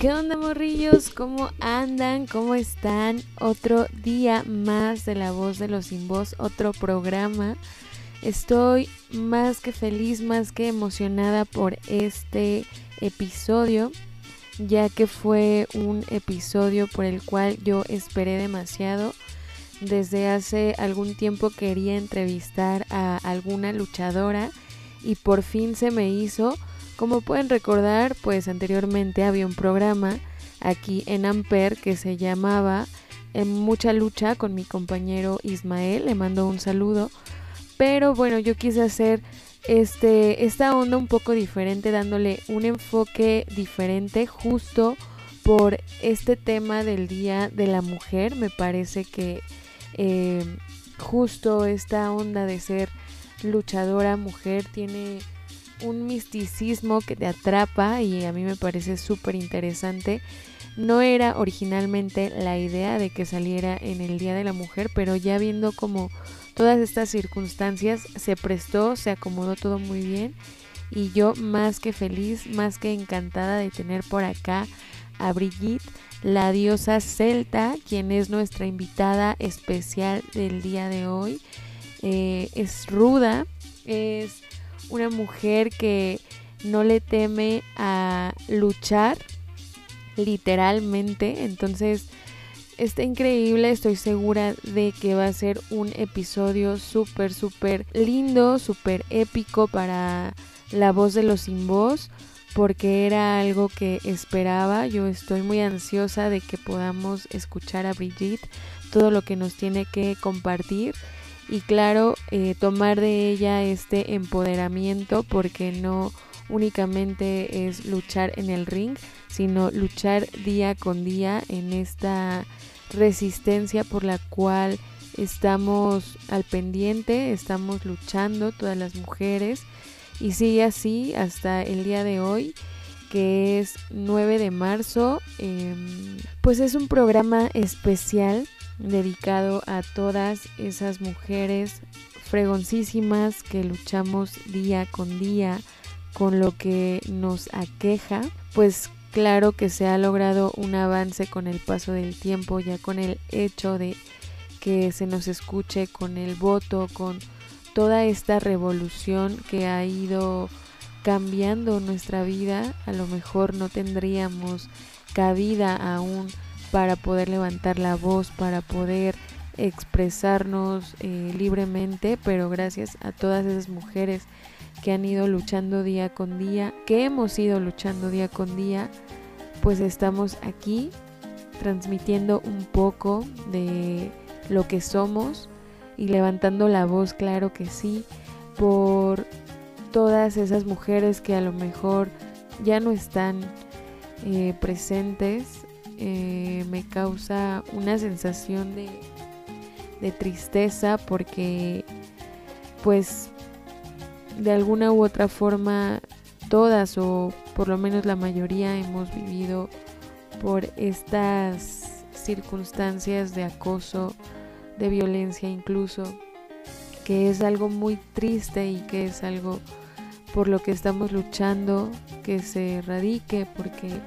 ¿Qué onda morrillos? ¿Cómo andan? ¿Cómo están? Otro día más de La Voz de los Sin Voz, otro programa. Estoy más que feliz, más que emocionada por este episodio, ya que fue un episodio por el cual yo esperé demasiado. Desde hace algún tiempo quería entrevistar a alguna luchadora y por fin se me hizo como pueden recordar, pues anteriormente había un programa aquí en Amper que se llamaba En mucha lucha con mi compañero Ismael, le mando un saludo. Pero bueno, yo quise hacer este esta onda un poco diferente, dándole un enfoque diferente justo por este tema del Día de la Mujer. Me parece que eh, justo esta onda de ser luchadora mujer tiene un misticismo que te atrapa y a mí me parece súper interesante. No era originalmente la idea de que saliera en el Día de la Mujer, pero ya viendo como todas estas circunstancias se prestó, se acomodó todo muy bien y yo más que feliz, más que encantada de tener por acá a Brigitte, la diosa celta, quien es nuestra invitada especial del día de hoy. Eh, es ruda, es una mujer que no le teme a luchar literalmente. Entonces está increíble, estoy segura de que va a ser un episodio súper, súper lindo, súper épico para la voz de los sin voz. Porque era algo que esperaba. Yo estoy muy ansiosa de que podamos escuchar a Brigitte todo lo que nos tiene que compartir y claro, eh, tomar de ella este empoderamiento porque no únicamente es luchar en el ring, sino luchar día con día en esta resistencia por la cual estamos al pendiente, estamos luchando todas las mujeres y sigue así hasta el día de hoy que es 9 de marzo. Em, pues es un programa especial dedicado a todas esas mujeres fregoncísimas que luchamos día con día con lo que nos aqueja, pues claro que se ha logrado un avance con el paso del tiempo, ya con el hecho de que se nos escuche con el voto, con toda esta revolución que ha ido cambiando nuestra vida, a lo mejor no tendríamos cabida aún para poder levantar la voz, para poder expresarnos eh, libremente, pero gracias a todas esas mujeres que han ido luchando día con día, que hemos ido luchando día con día, pues estamos aquí transmitiendo un poco de lo que somos y levantando la voz, claro que sí, por todas esas mujeres que a lo mejor ya no están eh, presentes eh, me causa una sensación de, de tristeza porque pues de alguna u otra forma todas o por lo menos la mayoría hemos vivido por estas circunstancias de acoso, de violencia incluso, que es algo muy triste y que es algo por lo que estamos luchando que se erradique porque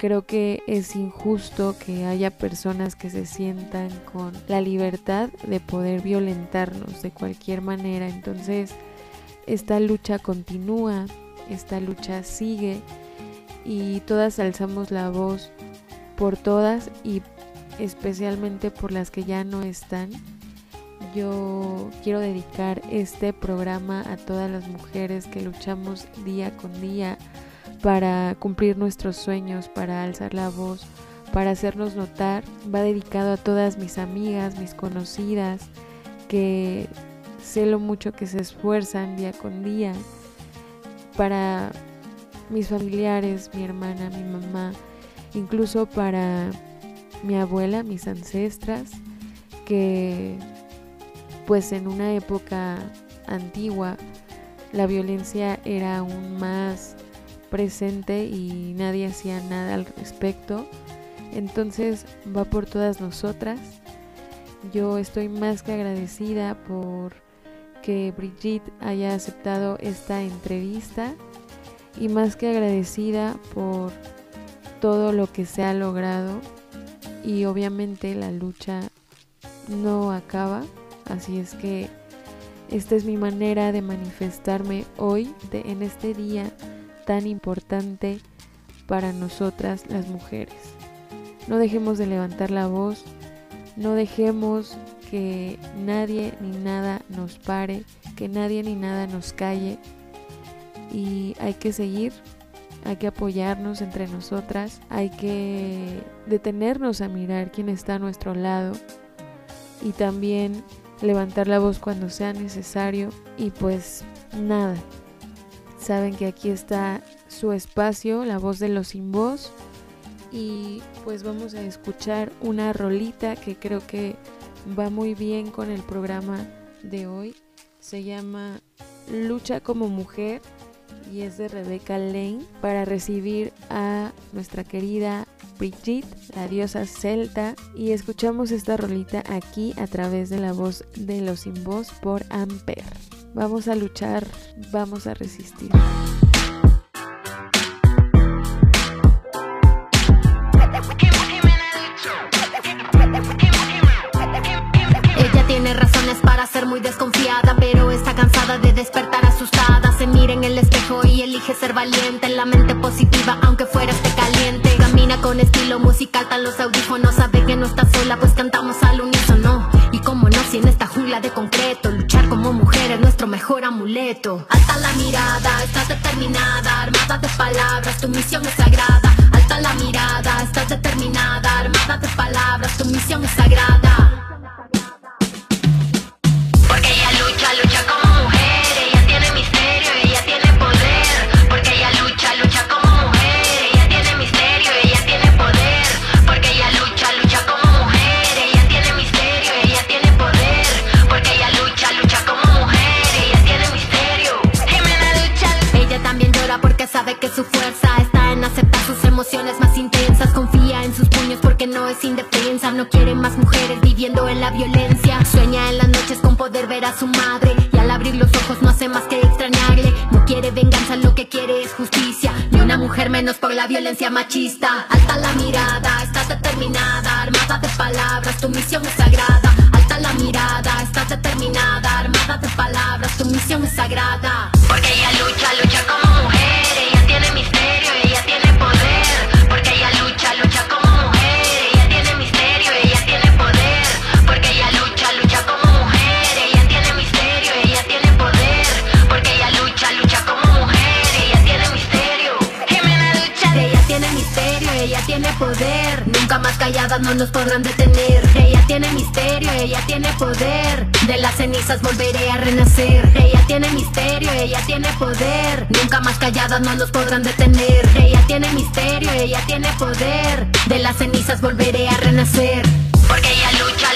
Creo que es injusto que haya personas que se sientan con la libertad de poder violentarnos de cualquier manera. Entonces, esta lucha continúa, esta lucha sigue y todas alzamos la voz por todas y especialmente por las que ya no están. Yo quiero dedicar este programa a todas las mujeres que luchamos día con día para cumplir nuestros sueños, para alzar la voz, para hacernos notar. Va dedicado a todas mis amigas, mis conocidas, que sé lo mucho que se esfuerzan día con día, para mis familiares, mi hermana, mi mamá, incluso para mi abuela, mis ancestras, que pues en una época antigua la violencia era aún más presente y nadie hacía nada al respecto. Entonces va por todas nosotras. Yo estoy más que agradecida por que Brigitte haya aceptado esta entrevista y más que agradecida por todo lo que se ha logrado y obviamente la lucha no acaba, así es que esta es mi manera de manifestarme hoy en este día tan importante para nosotras las mujeres. No dejemos de levantar la voz, no dejemos que nadie ni nada nos pare, que nadie ni nada nos calle y hay que seguir, hay que apoyarnos entre nosotras, hay que detenernos a mirar quién está a nuestro lado y también levantar la voz cuando sea necesario y pues nada. Saben que aquí está su espacio, la voz de los sin voz y pues vamos a escuchar una rolita que creo que va muy bien con el programa de hoy. Se llama Lucha como mujer y es de Rebecca Lane para recibir a nuestra querida Brigitte, la diosa celta, y escuchamos esta rolita aquí a través de la voz de los sin voz por Amper. Vamos a luchar, vamos a resistir. tiene razones para ser muy desconfiada, pero está cansada de despertar asustada. Se mira en el espejo y elige ser valiente, en la mente positiva, aunque fuera este caliente. Camina con estilo musical, tan los audífonos, amuleto. Alta la mirada, estás determinada, armada de palabras, tu misión es sagrada. Alta la mirada, estás determinada, armada de palabras, tu misión es. Es indefensa, no quiere más mujeres viviendo en la violencia, sueña en las noches con poder ver a su madre y al abrir los ojos no hace más que extrañarle. No quiere venganza, lo que quiere es justicia. Ni una mujer menos por la violencia machista. Alta la mirada, estás determinada, armada de palabras, tu misión es sagrada. Alta la mirada, estás determinada, armada de palabras, tu misión es sagrada. Porque ella lucha, lucha tiene poder. Nunca más callada no nos podrán detener. Ella tiene misterio, ella tiene poder. De las cenizas volveré a renacer. Ella tiene misterio, ella tiene poder. Nunca más callada no nos podrán detener. Ella tiene misterio, ella tiene poder. De las cenizas volveré a renacer. Porque ella lucha,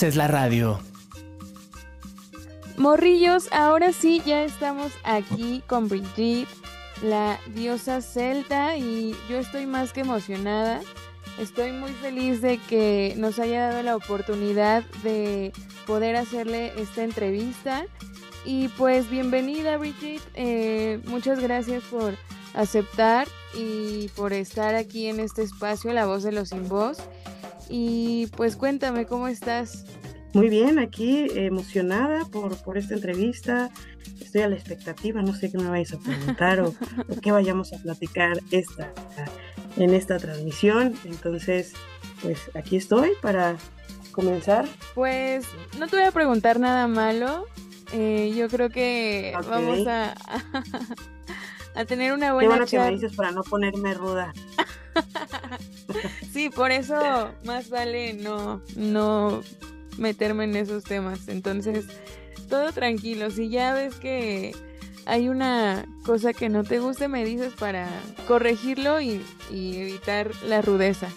haces la radio. Morrillos, ahora sí ya estamos aquí con Brigitte, la diosa celta, y yo estoy más que emocionada. Estoy muy feliz de que nos haya dado la oportunidad de poder hacerle esta entrevista. Y pues bienvenida Brigitte, eh, muchas gracias por aceptar y por estar aquí en este espacio, La Voz de los Sin Voz. Y pues cuéntame, ¿cómo estás? Muy bien, aquí emocionada por, por esta entrevista. Estoy a la expectativa, no sé qué me vais a preguntar o, qué vayamos a platicar esta, en esta transmisión. Entonces, pues aquí estoy para comenzar. Pues no te voy a preguntar nada malo. Eh, yo creo que vamos a, a tener una buena Qué bueno que me dices para no ponerme ruda. sí, por eso más vale no, no meterme en esos temas. Entonces, todo tranquilo. Si ya ves que hay una cosa que no te guste, me dices para corregirlo y, y evitar la rudeza.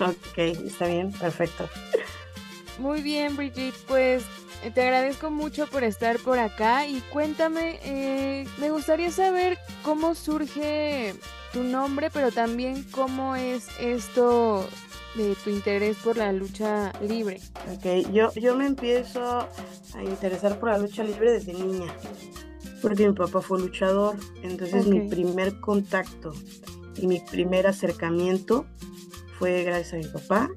Ok, está bien, perfecto. Muy bien, Brigitte, pues te agradezco mucho por estar por acá y cuéntame, eh, me gustaría saber cómo surge tu nombre, pero también cómo es esto de tu interés por la lucha libre. Ok, yo, yo me empiezo a interesar por la lucha libre desde niña, porque mi papá fue luchador, entonces mi primer contacto y mi primer acercamiento fue gracias a mi papá.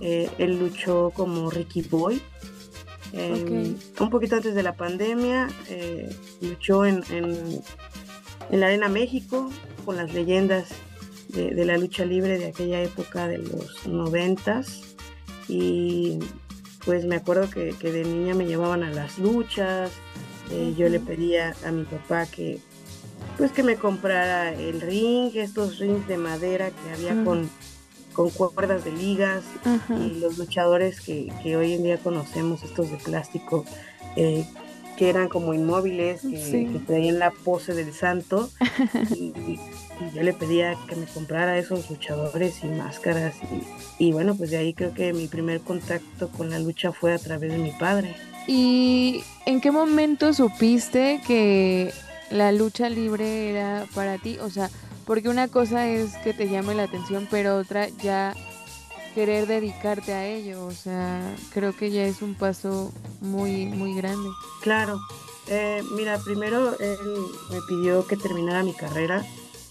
Eh, él luchó como Ricky Boy. Eh, Un poquito antes de la pandemia, eh, luchó en, en, en la Arena México con las leyendas de, de la lucha libre de aquella época de los noventas. Y pues me acuerdo que, que de niña me llevaban a las luchas. eh, Yo le pedía a mi papá que pues que me comprara el ring, estos rings de madera que había con, con cuerdas de ligas y los luchadores que, que hoy en día conocemos, estos de plástico, eh, que eran como inmóviles, que, Sí. que traían la pose del santo. y, y yo le pedía que me comprara esos luchadores y máscaras. Y, y bueno, pues de ahí creo que mi primer contacto con la lucha fue a través de mi padre. ¿Y en qué momento supiste que la lucha libre era para ti? O sea, porque una cosa es que te llame la atención, pero otra ya querer dedicarte a ello. O sea, creo que ya es un paso muy, muy grande. Claro, eh, mira, primero él me pidió que terminara mi carrera,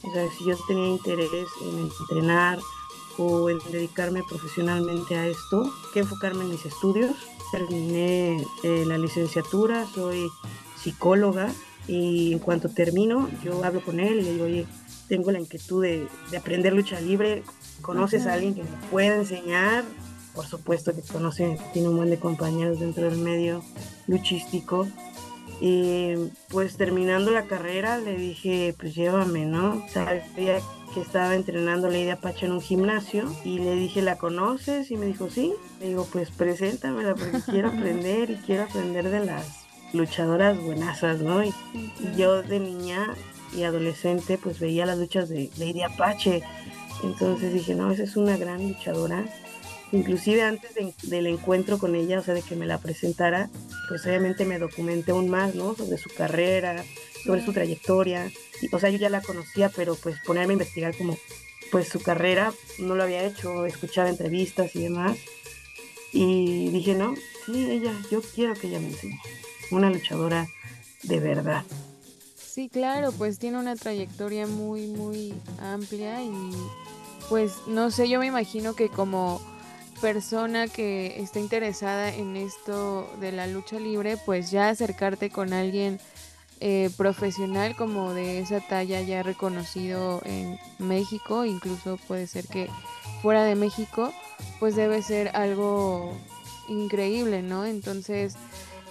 o sea, si yo tenía interés en entrenar o en dedicarme profesionalmente a esto, que enfocarme en mis estudios. Terminé eh, la licenciatura, soy psicóloga y en cuanto termino yo hablo con él y le digo, oye, tengo la inquietud de, de aprender lucha libre, ¿conoces a alguien que me pueda enseñar? Por supuesto que conoce, tiene un buen de compañeros dentro del medio luchístico. Y pues terminando la carrera le dije, pues llévame, ¿no? Sabía que estaba entrenando Lady Apache en un gimnasio y le dije, ¿la conoces? Y me dijo, sí. Le digo, pues preséntamela porque quiero aprender y quiero aprender de las luchadoras buenazas, ¿no? Y, y yo de niña y adolescente pues veía las luchas de Lady Apache. Entonces dije, no, esa es una gran luchadora. Inclusive antes de- del encuentro con ella, o sea, de que me la presentara, pues obviamente me documenté aún más, ¿no? Sobre su carrera, sobre su trayectoria. O sea, yo ya la conocía, pero pues ponerme a investigar como, pues su carrera, no lo había hecho, escuchaba entrevistas y demás. Y dije, no, sí, ella, yo quiero que ella me enseñe. Una luchadora de verdad. Sí, claro, pues tiene una trayectoria muy, muy amplia y pues no sé, yo me imagino que como persona que está interesada en esto de la lucha libre, pues ya acercarte con alguien eh, profesional como de esa talla ya reconocido en México, incluso puede ser que fuera de México, pues debe ser algo increíble, ¿no? Entonces,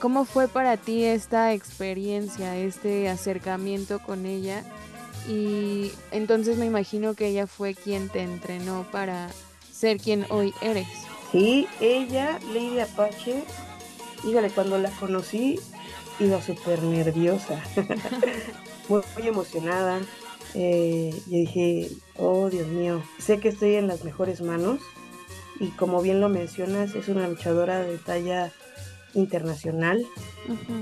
¿cómo fue para ti esta experiencia, este acercamiento con ella? Y entonces me imagino que ella fue quien te entrenó para ser quien hoy eres. Sí, ella, Lady Apache, híjole, cuando la conocí iba súper nerviosa, muy, muy emocionada. Eh, yo dije, oh Dios mío, sé que estoy en las mejores manos y como bien lo mencionas, es una luchadora de talla internacional.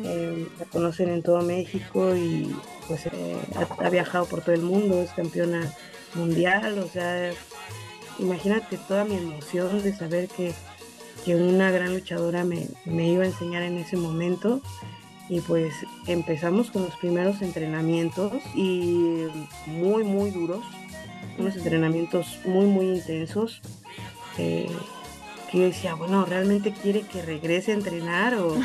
Eh, la conocen en todo México y pues eh, ha, ha viajado por todo el mundo, es campeona mundial, o sea, imagínate toda mi emoción de saber que, que una gran luchadora me, me iba a enseñar en ese momento. Y pues empezamos con los primeros entrenamientos y muy, muy duros, unos entrenamientos muy, muy intensos. eh, que yo decía, bueno, ¿realmente quiere que regrese a entrenar o,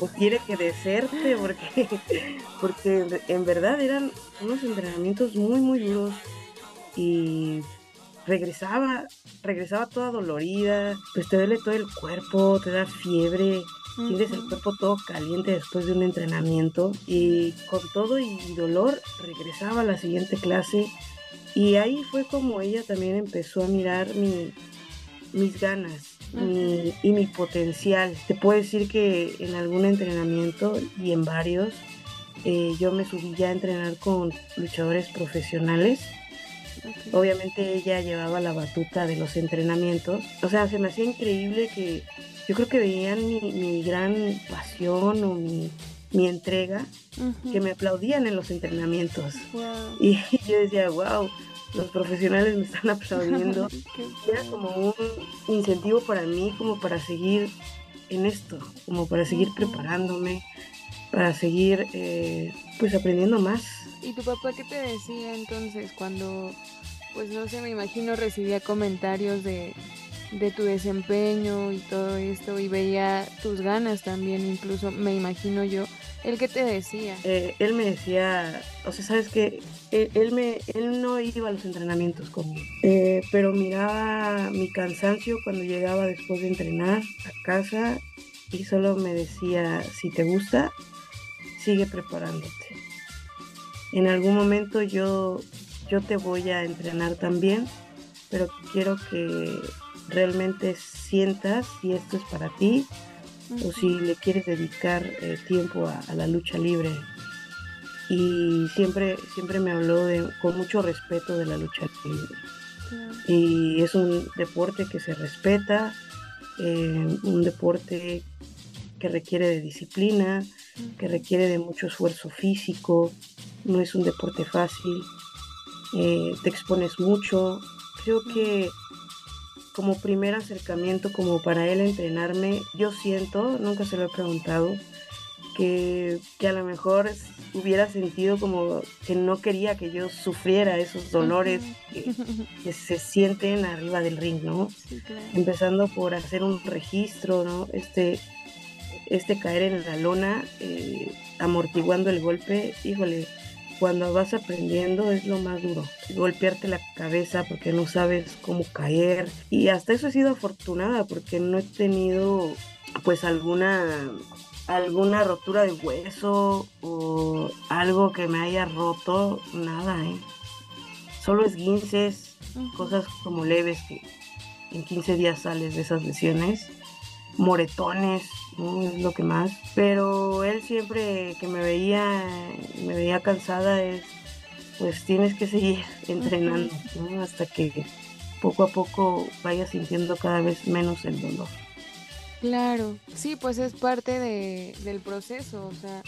o quiere que deserte? Porque, porque en verdad eran unos entrenamientos muy, muy duros y regresaba, regresaba toda dolorida, pues te duele todo el cuerpo, te da fiebre, sientes el Ujú. cuerpo todo caliente después de un entrenamiento y con todo y dolor regresaba a la siguiente clase Y ahí fue como ella también empezó a mirar mi, mis ganas mi- y mi potencial. Te puedo decir que en algún entrenamiento y en varios, eh, yo me subí ya a entrenar con luchadores profesionales. Obviamente ella llevaba la batuta de los entrenamientos. O sea, se me hacía increíble que yo creo que veían mi, mi gran pasión o mi, mi entrega, que me aplaudían en los entrenamientos. Y yo decía, wow, los profesionales me están aplaudiendo. Era como un incentivo para mí, como para seguir en esto, como para seguir preparándome, para seguir eh, pues aprendiendo más. ¿Y tu papá qué te decía entonces cuando, pues no sé, me imagino recibía comentarios de, de tu desempeño y todo esto y veía tus ganas también, incluso me imagino yo, el que te decía. Eh, él me decía, o sea, sabes que él, él me, él no iba a los entrenamientos conmigo, eh, pero miraba mi cansancio cuando llegaba después de entrenar a casa y solo me decía, si te gusta, sigue preparándote. En algún momento yo, yo te voy a entrenar también, pero quiero que realmente sientas si esto es para ti o si le quieres dedicar eh, tiempo a, a la lucha libre. Y siempre, siempre me habló de, con mucho respeto de la lucha libre. Y es un deporte que se respeta, eh, un deporte que requiere de disciplina, que requiere de mucho esfuerzo físico, no es un deporte fácil, eh, te expones mucho. Creo que como primer acercamiento, como para él entrenarme, yo siento, nunca se lo he preguntado, que, que a lo mejor hubiera sentido como que no quería que yo sufriera esos dolores que, que se sienten arriba del ring, ¿no? Sí, claro. empezando por hacer un registro, ¿no? Este, este caer en la lona, eh, amortiguando el golpe, híjole, cuando vas aprendiendo es lo más duro, golpearte la cabeza porque no sabes cómo caer. Y hasta eso he sido afortunada porque no he tenido pues alguna alguna rotura de hueso o algo que me haya roto, nada, ¿eh? Solo esguinces, cosas como leves que en 15 días sales de esas lesiones, moretones, ¿no? es lo que más. Pero él siempre que me veía, me veía cansada es, pues tienes que seguir entrenando, ¿no? Hasta que poco a poco vayas sintiendo cada vez menos el dolor. Claro, sí, pues es parte de, del proceso, o sea,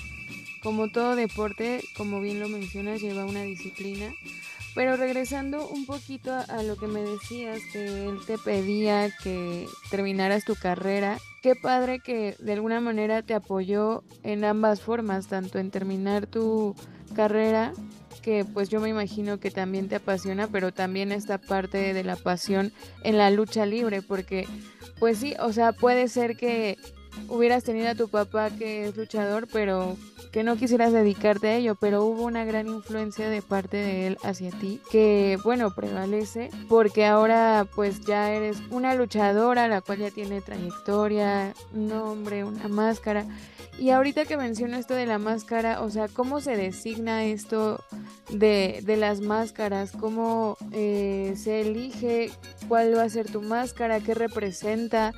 como todo deporte, como bien lo mencionas, lleva una disciplina. Pero regresando un poquito a, lo que me decías, que él te pedía que terminaras tu carrera, qué padre que de alguna manera te apoyó en ambas formas, tanto en terminar tu carrera, que pues yo me imagino que también te apasiona, pero también esta parte de la pasión en la lucha libre, porque pues sí, o sea, puede ser que hubieras tenido a tu papá que es luchador, pero que no quisieras dedicarte a ello, pero hubo una gran influencia de parte de él hacia ti, que bueno, prevalece, porque ahora pues ya eres una luchadora, la cual ya tiene trayectoria, nombre, una máscara. Y ahorita que menciono esto de la máscara, o sea, ¿cómo se designa esto de, de las máscaras? ¿Cómo eh, se elige cuál va a ser tu máscara? ¿Qué representa?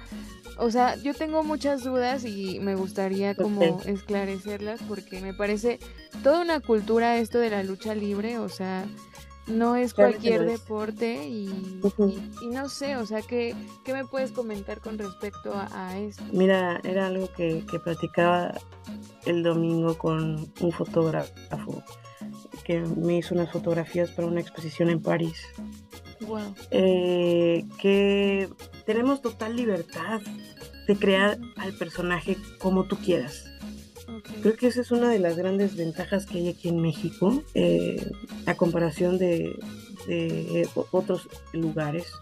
O sea, yo tengo muchas dudas y me gustaría como esclarecerlas porque me parece toda una cultura esto de la lucha libre, o sea, no es Claro cualquier es. deporte y, Ujú. y- y no sé, o sea, ¿qué, qué me puedes comentar con respecto a, a esto? Mira, era algo que, que platicaba el domingo con un fotógrafo que me hizo unas fotografías para una exposición en París. Wow. eh, que tenemos total libertad de crear al personaje como tú quieras. Creo que esa es una de las grandes ventajas que hay aquí en México, eh, a comparación de, de o- otros lugares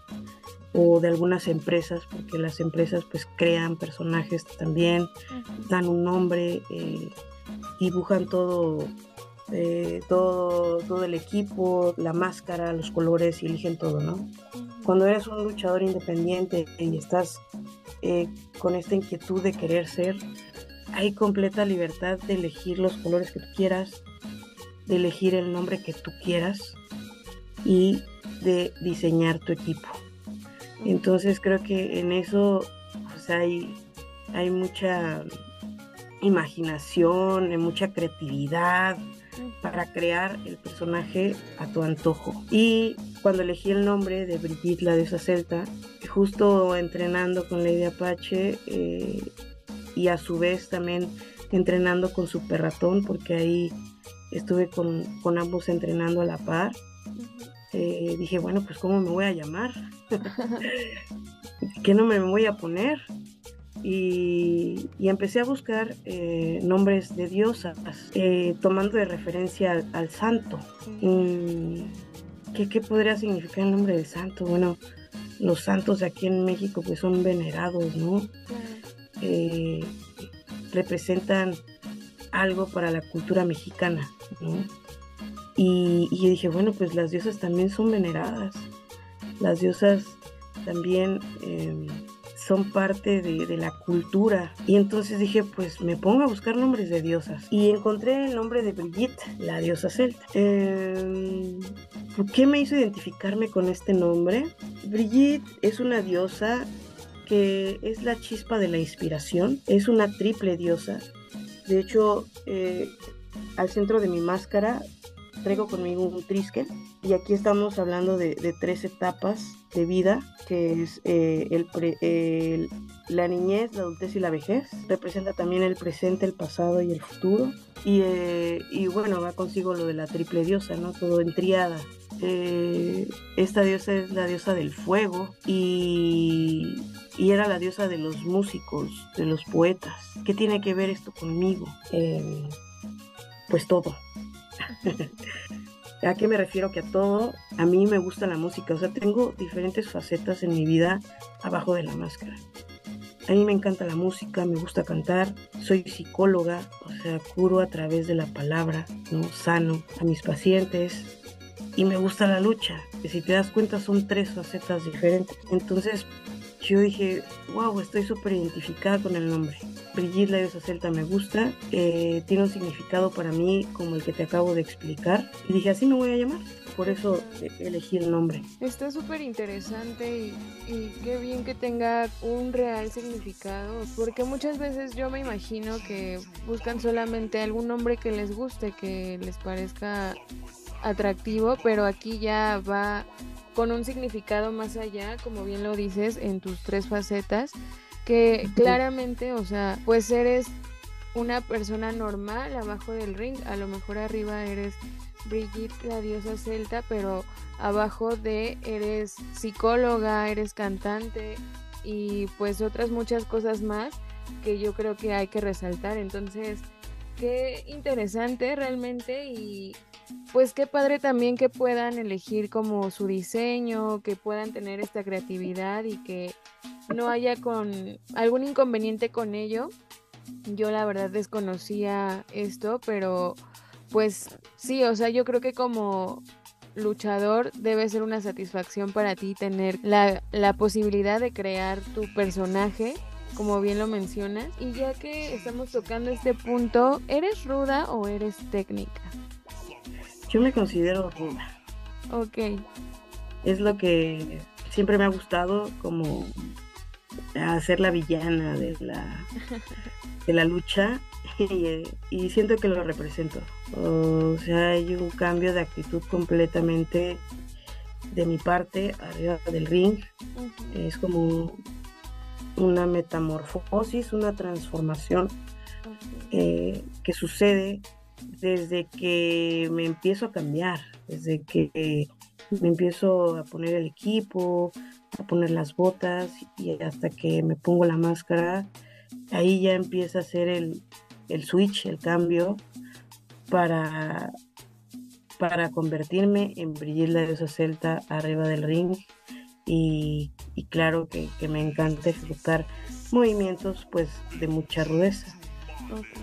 o de algunas empresas, porque las empresas pues crean personajes también, dan un nombre, eh, dibujan todo, eh, todo, todo el equipo, la máscara, los colores y eligen todo, ¿no? Cuando eres un luchador independiente y estás eh, con esta inquietud de querer ser, hay completa libertad de elegir los colores que tú quieras, de elegir el nombre que tú quieras. y de diseñar tu equipo. Entonces creo que en eso pues, hay, hay mucha imaginación, hay mucha creatividad para crear el personaje a tu antojo. Y cuando elegí el nombre de Brigitte la diosa celta, justo entrenando con Lady Apache eh, y a su vez también entrenando con Super Ratón, porque ahí estuve con, con ambos entrenando a la par. Eh, dije, bueno, pues ¿cómo me voy a llamar? ¿Qué nombre me voy a poner? Y, empecé a buscar eh, nombres de diosas, eh, tomando de referencia al, santo. Mm, ¿qué, ¿qué, podría significar el nombre de santo? Bueno, los santos aquí en México pues son venerados, ¿no? representan algo para la cultura mexicana, ¿no? Y, yo dije, bueno, pues las diosas también son veneradas. Las diosas también em, son parte de, la cultura. Y entonces dije, pues me pongo a buscar nombres de diosas. Y encontré el nombre de Brigitte, la diosa celta. Em, ¿Por qué me hizo identificarme con este nombre? Brigitte es una diosa que es la chispa de la inspiración. Es una triple diosa. De hecho, eh, al centro de mi máscara traigo conmigo un triskel y aquí estamos hablando de, tres etapas de vida, que es eh, el, la niñez, la adultez y la vejez. Representa también el presente, el pasado y el futuro. Y, eh, y bueno, va consigo lo de la triple diosa, ¿no? Todo en triada. Eh, esta diosa es la diosa del fuego y, y, era la diosa de los músicos, de los poetas. ¿Qué tiene que ver esto conmigo? pues todo. ¿A qué me refiero? Que a todo, a mí me gusta la música, o sea, tengo diferentes facetas en mi vida abajo de la máscara. A mí me encanta la música, me gusta cantar, soy psicóloga, o sea, curo a través de la palabra, ¿no? Sano a mis pacientes y me gusta la lucha, que si te das cuenta son tres facetas diferentes. Entonces, yo dije, wow, estoy súper identificada con el nombre. Brigitte la diosa celta me gusta, eh, tiene un significado para mí como el que te acabo de explicar. Y dije, así me voy a llamar. Por eso eh, elegí el nombre. Está súper interesante y, y, qué bien que tenga un real significado, porque muchas veces yo me imagino que buscan solamente algún nombre que les guste, que les parezca atractivo, pero aquí ya va con un significado más allá, como bien lo dices, en tus tres facetas, que claramente, o sea, pues eres una persona normal abajo del ring, a lo mejor arriba eres Brigitte, la diosa celta, pero abajo de eres psicóloga, eres cantante y pues otras muchas cosas más que yo creo que hay que resaltar. Entonces, qué interesante realmente y pues qué padre también que puedan elegir como su diseño, que puedan tener esta creatividad y que no haya con algún inconveniente con ello. Yo la verdad desconocía esto, pero pues sí, o sea, yo creo que como luchador debe ser una satisfacción para ti tener la, la posibilidad de crear tu personaje como bien lo mencionas. Y ya que estamos tocando este punto, ¿eres ruda o eres técnica? Yo me considero ruda. Ok. Es lo que siempre me ha gustado, como hacer la villana de la, de la lucha y, siento que lo represento. O sea, hay un cambio de actitud completamente de mi parte arriba del ring. Es como una metamorfosis, una transformación eh, que sucede desde que me empiezo a cambiar, desde que me empiezo a poner el equipo, a poner las botas y hasta que me pongo la máscara, ahí ya empieza a ser el, switch, el cambio para, para convertirme en Brigitte la diosa celta arriba del ring y, claro que, me encanta ejecutar movimientos pues de mucha rudeza.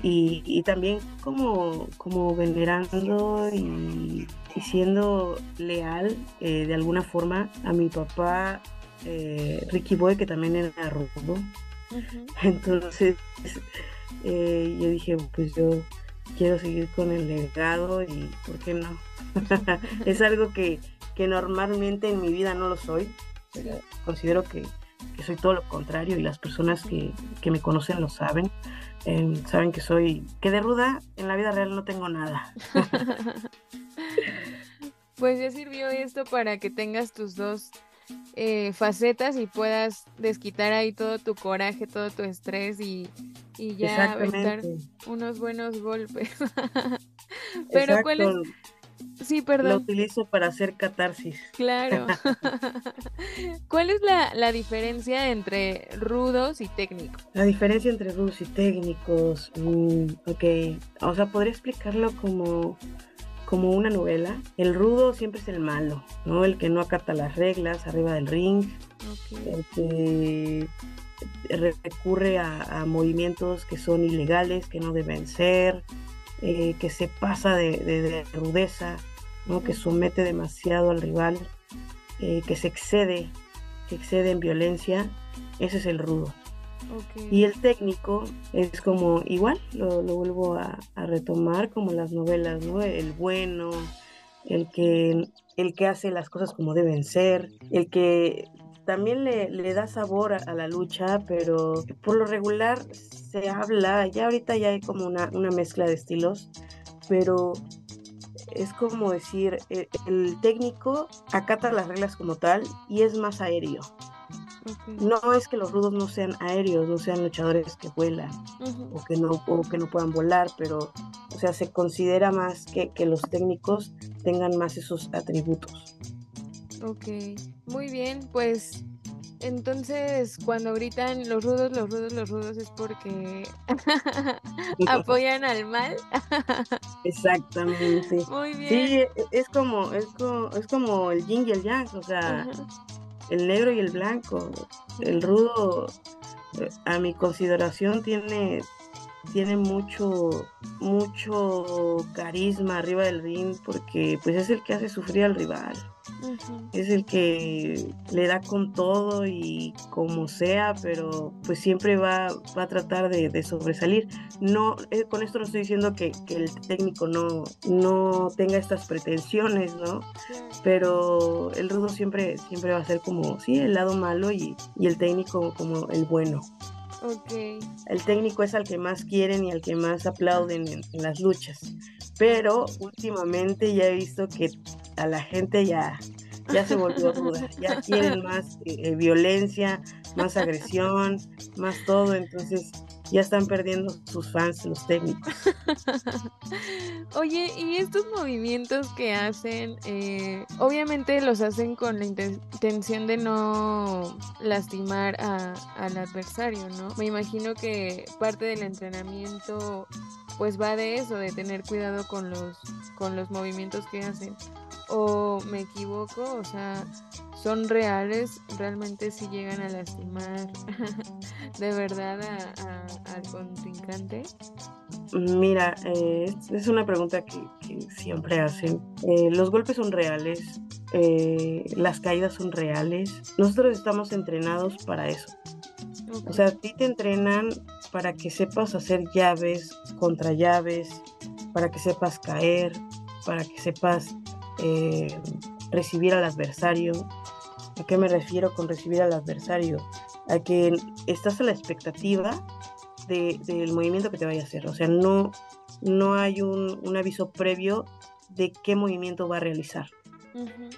Y, también como, como venerando y, siendo leal eh, de alguna forma a mi papá eh, Ricky Boy, que también era rudo. Entonces eh, yo dije, pues yo quiero seguir con el legado y ¿por qué no? es algo que, que normalmente en mi vida no lo soy. Pero considero que, que soy todo lo contrario y las personas que, que me conocen lo saben. Eh, saben que soy, que de ruda en la vida real no tengo nada. Pues ya sirvió esto para que tengas tus dos eh, facetas y puedas desquitar ahí todo tu coraje, todo tu estrés y, y ya aventar unos buenos golpes. Pero ¿cuál es? Sí, Lo perdón, utilizo para hacer catarsis. claro. ¿Cuál es la, la diferencia entre rudos y técnicos? La diferencia entre rudos y técnicos, mm, ok, o sea, podría explicarlo como, como una novela. El rudo siempre es el malo, ¿no? El que no acata las reglas arriba del ring, el que recurre a, a movimientos que son ilegales, que no deben ser, eh, que se pasa de, de- de rudeza, ¿no? que somete demasiado al rival, eh, que se excede, que excede en violencia. Ese es el rudo. Y el técnico es como igual, lo, lo vuelvo a, a retomar como las novelas, ¿no? El bueno, el que, el que hace las cosas como deben ser, el que también le, le da sabor a, a la lucha, pero por lo regular se habla, ya ahorita ya hay como una, una mezcla de estilos, pero es como decir, el, el técnico acata las reglas como tal y es más aéreo. ok. No es que los rudos no sean aéreos, no sean luchadores que vuelan Ujú. o que no, o que no puedan volar, pero o sea, se considera más que, que los técnicos tengan más esos atributos. Ok, muy bien, pues entonces cuando gritan los rudos, los rudos, los rudos es porque apoyan al mal. Exactamente. Muy bien. Sí, e- es como, es como, es como el yin y el yang, o sea, Ajá. el negro y el blanco. El rudo, eh, a mi consideración, tiene, tiene mucho, mucho carisma arriba del ring porque pues es el que hace sufrir al rival. Es el que le da con todo y como sea, pero pues siempre va, va a tratar de, de sobresalir. No, eh, con esto no estoy diciendo que, que el técnico no, no tenga estas pretensiones, ¿no? Pero el rudo siempre, siempre va a ser como, sí, el lado malo y, y el técnico como el bueno. Ok, El técnico es al que más quieren y al que más aplauden en, en las luchas. Pero últimamente ya he visto que a la gente ya, ya se volvió ruda, ya quieren más eh, violencia, más agresión, más todo, entonces ya están perdiendo sus fans, los técnicos. Oye, y estos movimientos que hacen, eh, obviamente los hacen con la inten- intención de no lastimar a- al adversario, ¿no? Me imagino que parte del entrenamiento pues va de eso, de tener cuidado con los, con los movimientos que hacen. ¿O me equivoco? O sea, ¿son reales? ¿Realmente si llegan a lastimar de verdad a- a- al contrincante? Mira, eh, es- una pregunta que, que siempre hacen. Eh, los golpes son reales, eh, las caídas son reales. Nosotros estamos entrenados para eso. Ok. O sea, a ti te entrenan para que sepas hacer llaves contra llaves, para que sepas caer, para que sepas eh, recibir al adversario. ¿A qué me refiero con recibir al adversario? A que estás a la expectativa de- del movimiento que te vaya a hacer. O sea, no, no hay un, un aviso previo de qué movimiento va a realizar.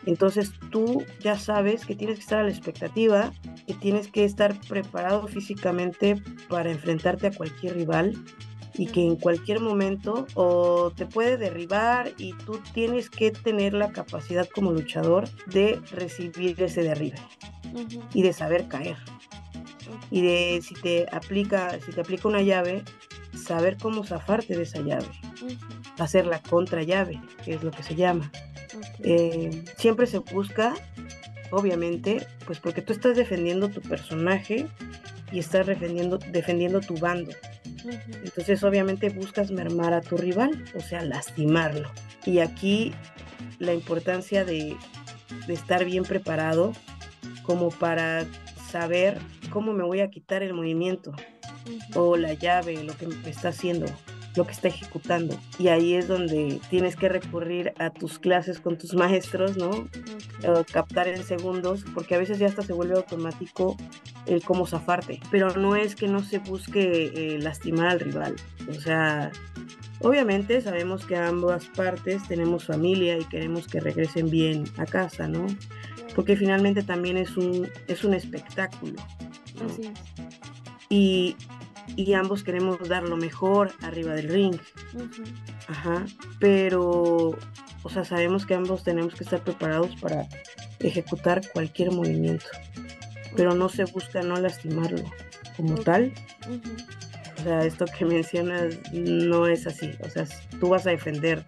Entonces tú ya sabes que tienes que estar a la expectativa, que tienes que estar preparado físicamente para enfrentarte a cualquier rival y que en cualquier momento o te puede derribar y tú tienes que tener la capacidad como luchador de recibir ese derribe y de saber caer. Y de si te aplica si te aplica una llave saber cómo zafarte de esa llave. Hacer la contra llave que es lo que se llama. Eh, siempre se busca, obviamente, pues porque tú estás defendiendo tu personaje y estás defendiendo, defendiendo tu bando. Entonces, obviamente, buscas mermar a tu rival, o sea, lastimarlo. Y aquí la importancia de, de estar bien preparado como para saber cómo me voy a quitar el movimiento o la llave, lo que me está haciendo. Lo que está ejecutando. Y ahí es donde tienes que recurrir a tus clases con tus maestros, ¿no? Ok. Eh, captar en segundos, porque a veces ya hasta se vuelve automático el cómo zafarte. Pero no es que no se busque eh, lastimar al rival. O sea, obviamente sabemos que ambas partes tenemos familia y queremos que regresen bien a casa, ¿no? Porque finalmente también es un, es un espectáculo. ¿no? Así es. Y, y ambos queremos dar lo mejor arriba del ring. Ajá. Pero, o sea, sabemos que ambos tenemos que estar preparados para ejecutar cualquier movimiento. Pero no se busca no lastimarlo como tal. O sea, esto que mencionas no es así. O sea, tú vas a defender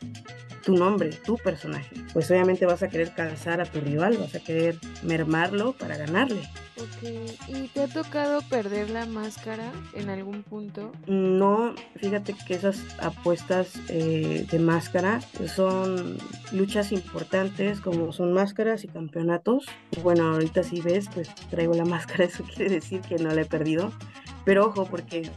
tu nombre, tu personaje. Pues obviamente vas a querer cansar a tu rival, vas a querer mermarlo para ganarle. Ok. ¿Y te ha tocado perder la máscara en algún punto? No, fíjate que esas apuestas eh, de máscara son luchas importantes como son máscaras y campeonatos. Bueno, ahorita si ves, pues traigo la máscara, eso quiere decir que no la he perdido. Pero ojo, porque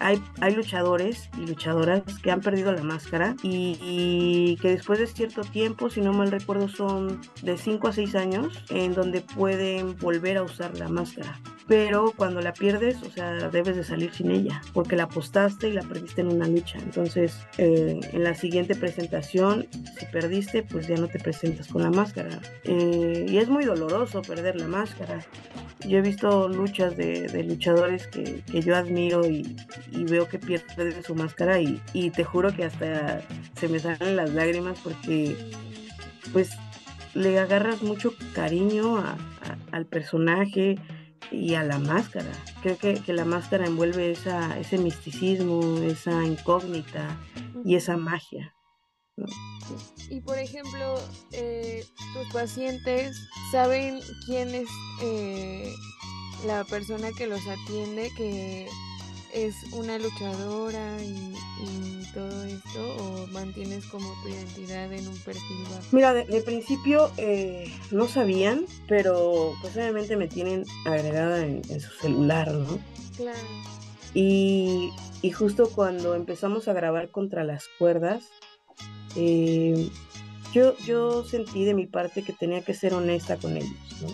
hay, luchadores y luchadoras que han perdido la máscara y, y que después de cierto tiempo, si no mal recuerdo, son de 5 a 6 años en donde pueden volver a usar la máscara. Pero cuando la pierdes, o sea, debes de salir sin ella, porque la apostaste y la perdiste en una lucha. Entonces, eh, en la siguiente presentación, si perdiste, pues ya no te presentas con la máscara. Eh, y es muy doloroso perder la máscara. Yo he visto luchas de, luchadores que, que yo admiro y, y veo que pierden su máscara y, te juro que hasta se me salen las lágrimas porque pues le agarras mucho cariño al personaje y a la máscara. Creo que, que la máscara envuelve esa, ese misticismo, esa incógnita y esa magia. Y por ejemplo, eh, tus pacientes saben quién es eh, la persona que los atiende, que es una luchadora y, y todo esto, o mantienes como tu identidad en un perfil bajo. Mira, de, de principio eh, no sabían, pero pues obviamente me tienen agregada en, en su celular, ¿no? Claro. Y, y justo cuando empezamos a grabar contra las cuerdas, eh, yo, yo sentí de mi parte que tenía que ser honesta con ellos, ¿no?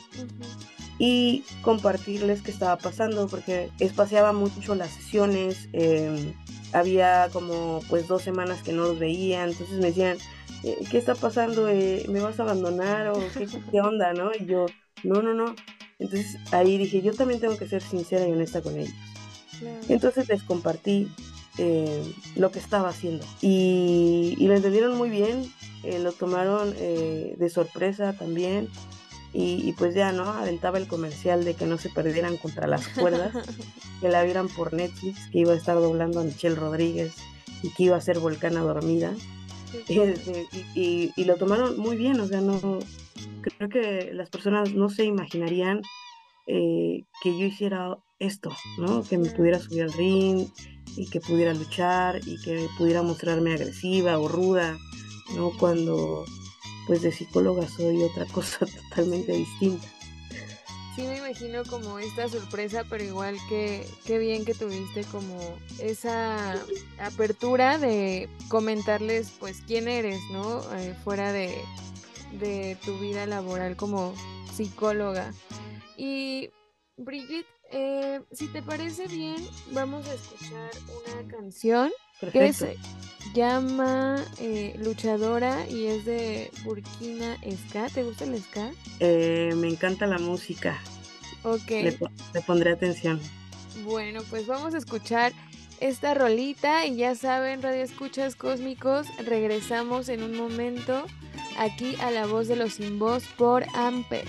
Y compartirles qué estaba pasando, porque espaciaba mucho las sesiones, eh, había como pues dos semanas que no los veía, entonces me decían, eh, ¿qué está pasando? Eh, ¿Me vas a abandonar o qué, qué onda, no? Y yo, no, no, no. Entonces ahí dije, yo también tengo que ser sincera y honesta con ellos. Entonces les compartí eh, lo que estaba haciendo y, y lo entendieron muy bien, eh, lo tomaron eh, de sorpresa también y, y pues ya, ¿no? Aventaba el comercial de que no se perdieran contra las cuerdas, que la vieran por Netflix, que iba a estar doblando a Michelle Rodríguez y que iba a ser Volcana Dormida. Este, y, y- y lo tomaron muy bien, o sea, no creo que las personas no se imaginarían eh, que yo hiciera esto, ¿no? Que me pudiera subir al ring y que pudiera luchar y que pudiera mostrarme agresiva o ruda, ¿no? Cuando pues de psicóloga soy otra cosa totalmente distinta. Sí me imagino como esta sorpresa, pero igual que qué bien que tuviste como esa apertura de comentarles pues quién eres, ¿no? Eh, fuera de, de tu vida laboral como psicóloga. Y Brigitte, eh, si te parece bien, vamos a escuchar una canción que Perfecto. se llama eh, Luchadora y es de Burkina Ska. ¿Te gusta el ska? Eh, me encanta la música, Ok. le pondré atención. Bueno, pues vamos a escuchar esta rolita y ya saben, Radio Escuchas Cósmicos, regresamos en un momento aquí a la voz de los sin voz por Amper.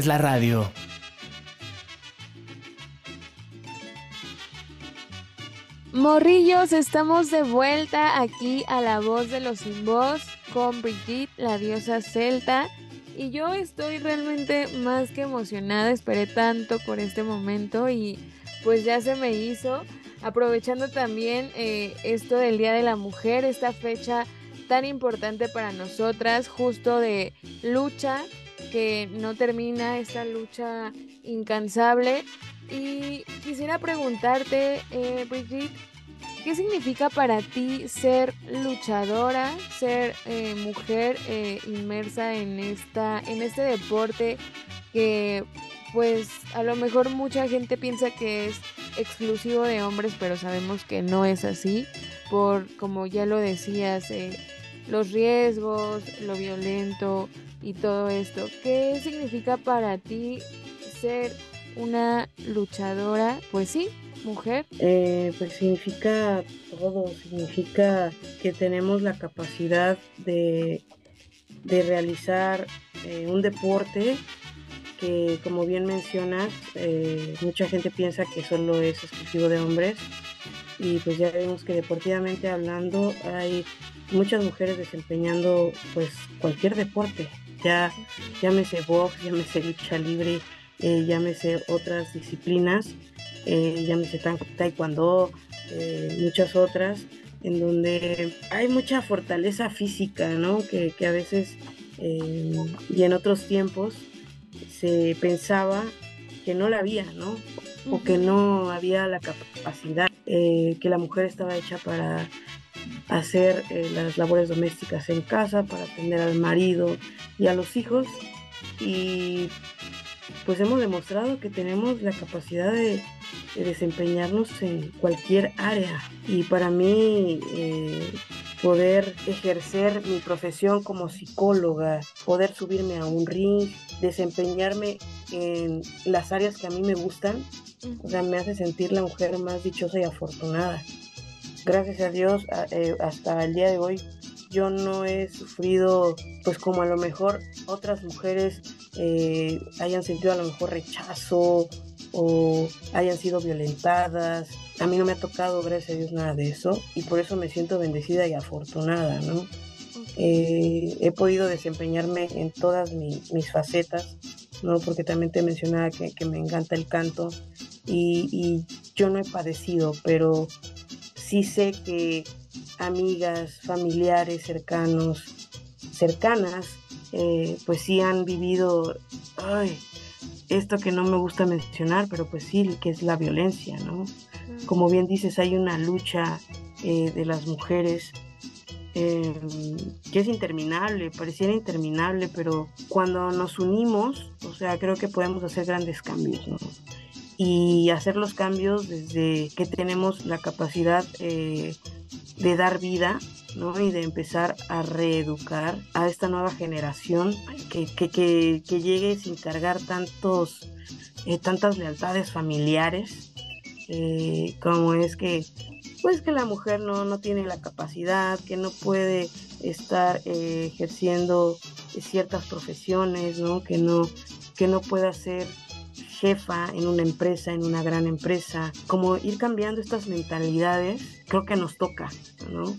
Haces la radio. Morrillos, estamos de vuelta aquí a la voz de los sin voz con Brigitte, la diosa celta. Y yo estoy realmente más que emocionada, esperé tanto por este momento y pues ya se me hizo. Aprovechando también eh, esto del Día de la Mujer, esta fecha tan importante para nosotras, justo de lucha, que no termina esta lucha incansable. Y quisiera preguntarte, eh, Brigitte, ¿qué significa para ti ser luchadora, ser eh, mujer eh, inmersa en, esta, en este deporte que pues a lo mejor mucha gente piensa que es exclusivo de hombres, pero sabemos que no es así, por como ya lo decías, eh, los riesgos, lo violento y todo esto. ¿Qué significa para ti ser una luchadora? Pues sí, mujer. Eh, pues significa todo, significa que tenemos la capacidad de, de realizar eh, un deporte que como bien mencionas, eh, mucha gente piensa que solo es exclusivo de hombres y pues ya vemos que deportivamente hablando hay muchas mujeres desempeñando pues cualquier deporte, ya llámese box, llámese lucha libre, eh, llámese otras disciplinas, eh, llámese taekwondo, eh, muchas otras, en donde hay mucha fortaleza física, ¿no? Que, que a veces eh, y en otros tiempos se pensaba que no la había, ¿no? O que no había la capacidad, eh, que la mujer estaba hecha para hacer eh, las labores domésticas en casa, para atender al marido y a los hijos. Y pues hemos demostrado que tenemos la capacidad de, de desempeñarnos en cualquier área. Y para mí eh, poder ejercer mi profesión como psicóloga, poder subirme a un ring, desempeñarme en las áreas que a mí me gustan, o sea, me hace sentir la mujer más dichosa y afortunada. Gracias a Dios, a- eh, hasta el día de hoy, yo no he sufrido, pues como a lo mejor otras mujeres eh, hayan sentido a lo mejor rechazo o hayan sido violentadas. A mí no me ha tocado, gracias a Dios, nada de eso y por eso me siento bendecida y afortunada, ¿no? Eh, he podido desempeñarme en todas mi- mis facetas, ¿no? Porque también te mencionaba que, que me encanta el canto y, y yo no he padecido, pero sí sé que amigas, familiares, cercanos, cercanas, eh, pues sí han vivido, ay, esto que no me gusta mencionar, pero pues sí, que es la violencia, ¿no? Como bien dices, hay una lucha eh, de las mujeres eh, que es interminable, pareciera interminable, pero cuando nos unimos, o sea, creo que podemos hacer grandes cambios, ¿no? Y hacer los cambios desde que tenemos la capacidad eh, de dar vida, ¿no? Y de empezar a reeducar a esta nueva generación que, que, que, que llegue sin cargar tantos, eh, tantas lealtades familiares, eh, como es que pues que la mujer no, no tiene la capacidad, que no puede estar eh, ejerciendo ciertas profesiones, ¿no? Que no, que no pueda ser jefa en una empresa, en una gran empresa, como ir cambiando estas mentalidades, creo que nos toca, ¿no?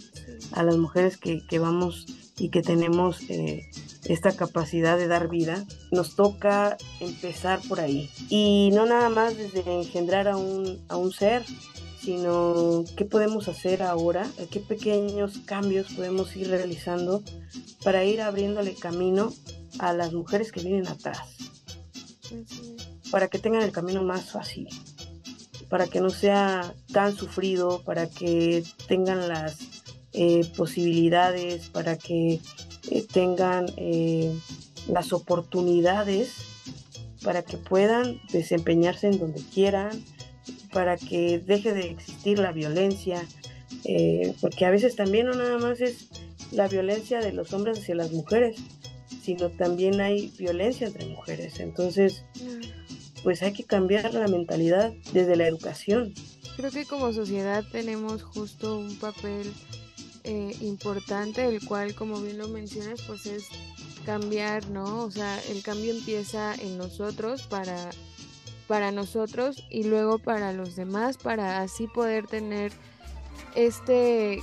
A las mujeres que, que vamos y que tenemos eh, esta capacidad de dar vida, nos toca empezar por ahí. Y no nada más desde engendrar a un, a un ser, sino qué podemos hacer ahora, qué pequeños cambios podemos ir realizando para ir abriéndole camino a las mujeres que vienen atrás, para que tengan el camino más fácil, para que no sea tan sufrido, para que tengan las eh, posibilidades, para que eh, tengan eh, las oportunidades, para que puedan desempeñarse en donde quieran, para que deje de existir la violencia, porque a veces también no nada más es la violencia de los hombres hacia las mujeres, sino también hay violencia entre mujeres. Entonces, pues hay que cambiar la mentalidad desde la educación. Creo que como sociedad tenemos justo un papel eh, importante, el cual, como bien lo mencionas, pues es cambiar, ¿no? O sea, el cambio empieza en nosotros para, para nosotros y luego para los demás, para así poder tener este,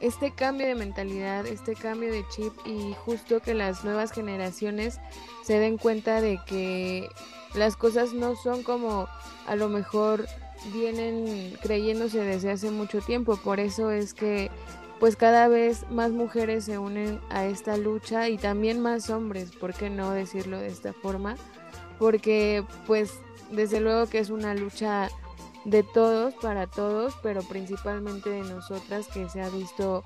este cambio de mentalidad, este cambio de chip y justo que las nuevas generaciones se den cuenta de que las cosas no son como a lo mejor vienen creyéndose desde hace mucho tiempo. Por eso es que pues cada vez más mujeres se unen a esta lucha y también más hombres, ¿por qué no decirlo de esta forma? Porque pues desde luego que es una lucha de todos para todos, pero principalmente de nosotras que se ha visto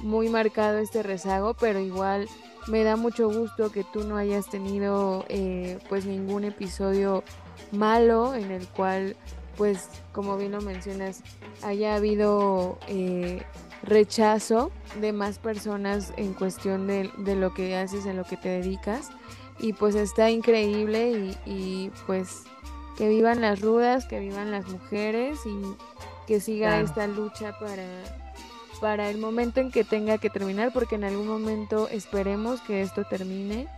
muy marcado este rezago, pero igual me da mucho gusto que tú no hayas tenido eh, pues ningún episodio malo en el cual pues como bien lo mencionas haya habido eh, rechazo de más personas en cuestión de, de, lo que haces, en lo que te dedicas y pues está increíble y, y pues que vivan las rudas, que vivan las mujeres y que siga claro. esta lucha para, para el momento en que tenga que terminar, porque en algún momento esperemos que esto termine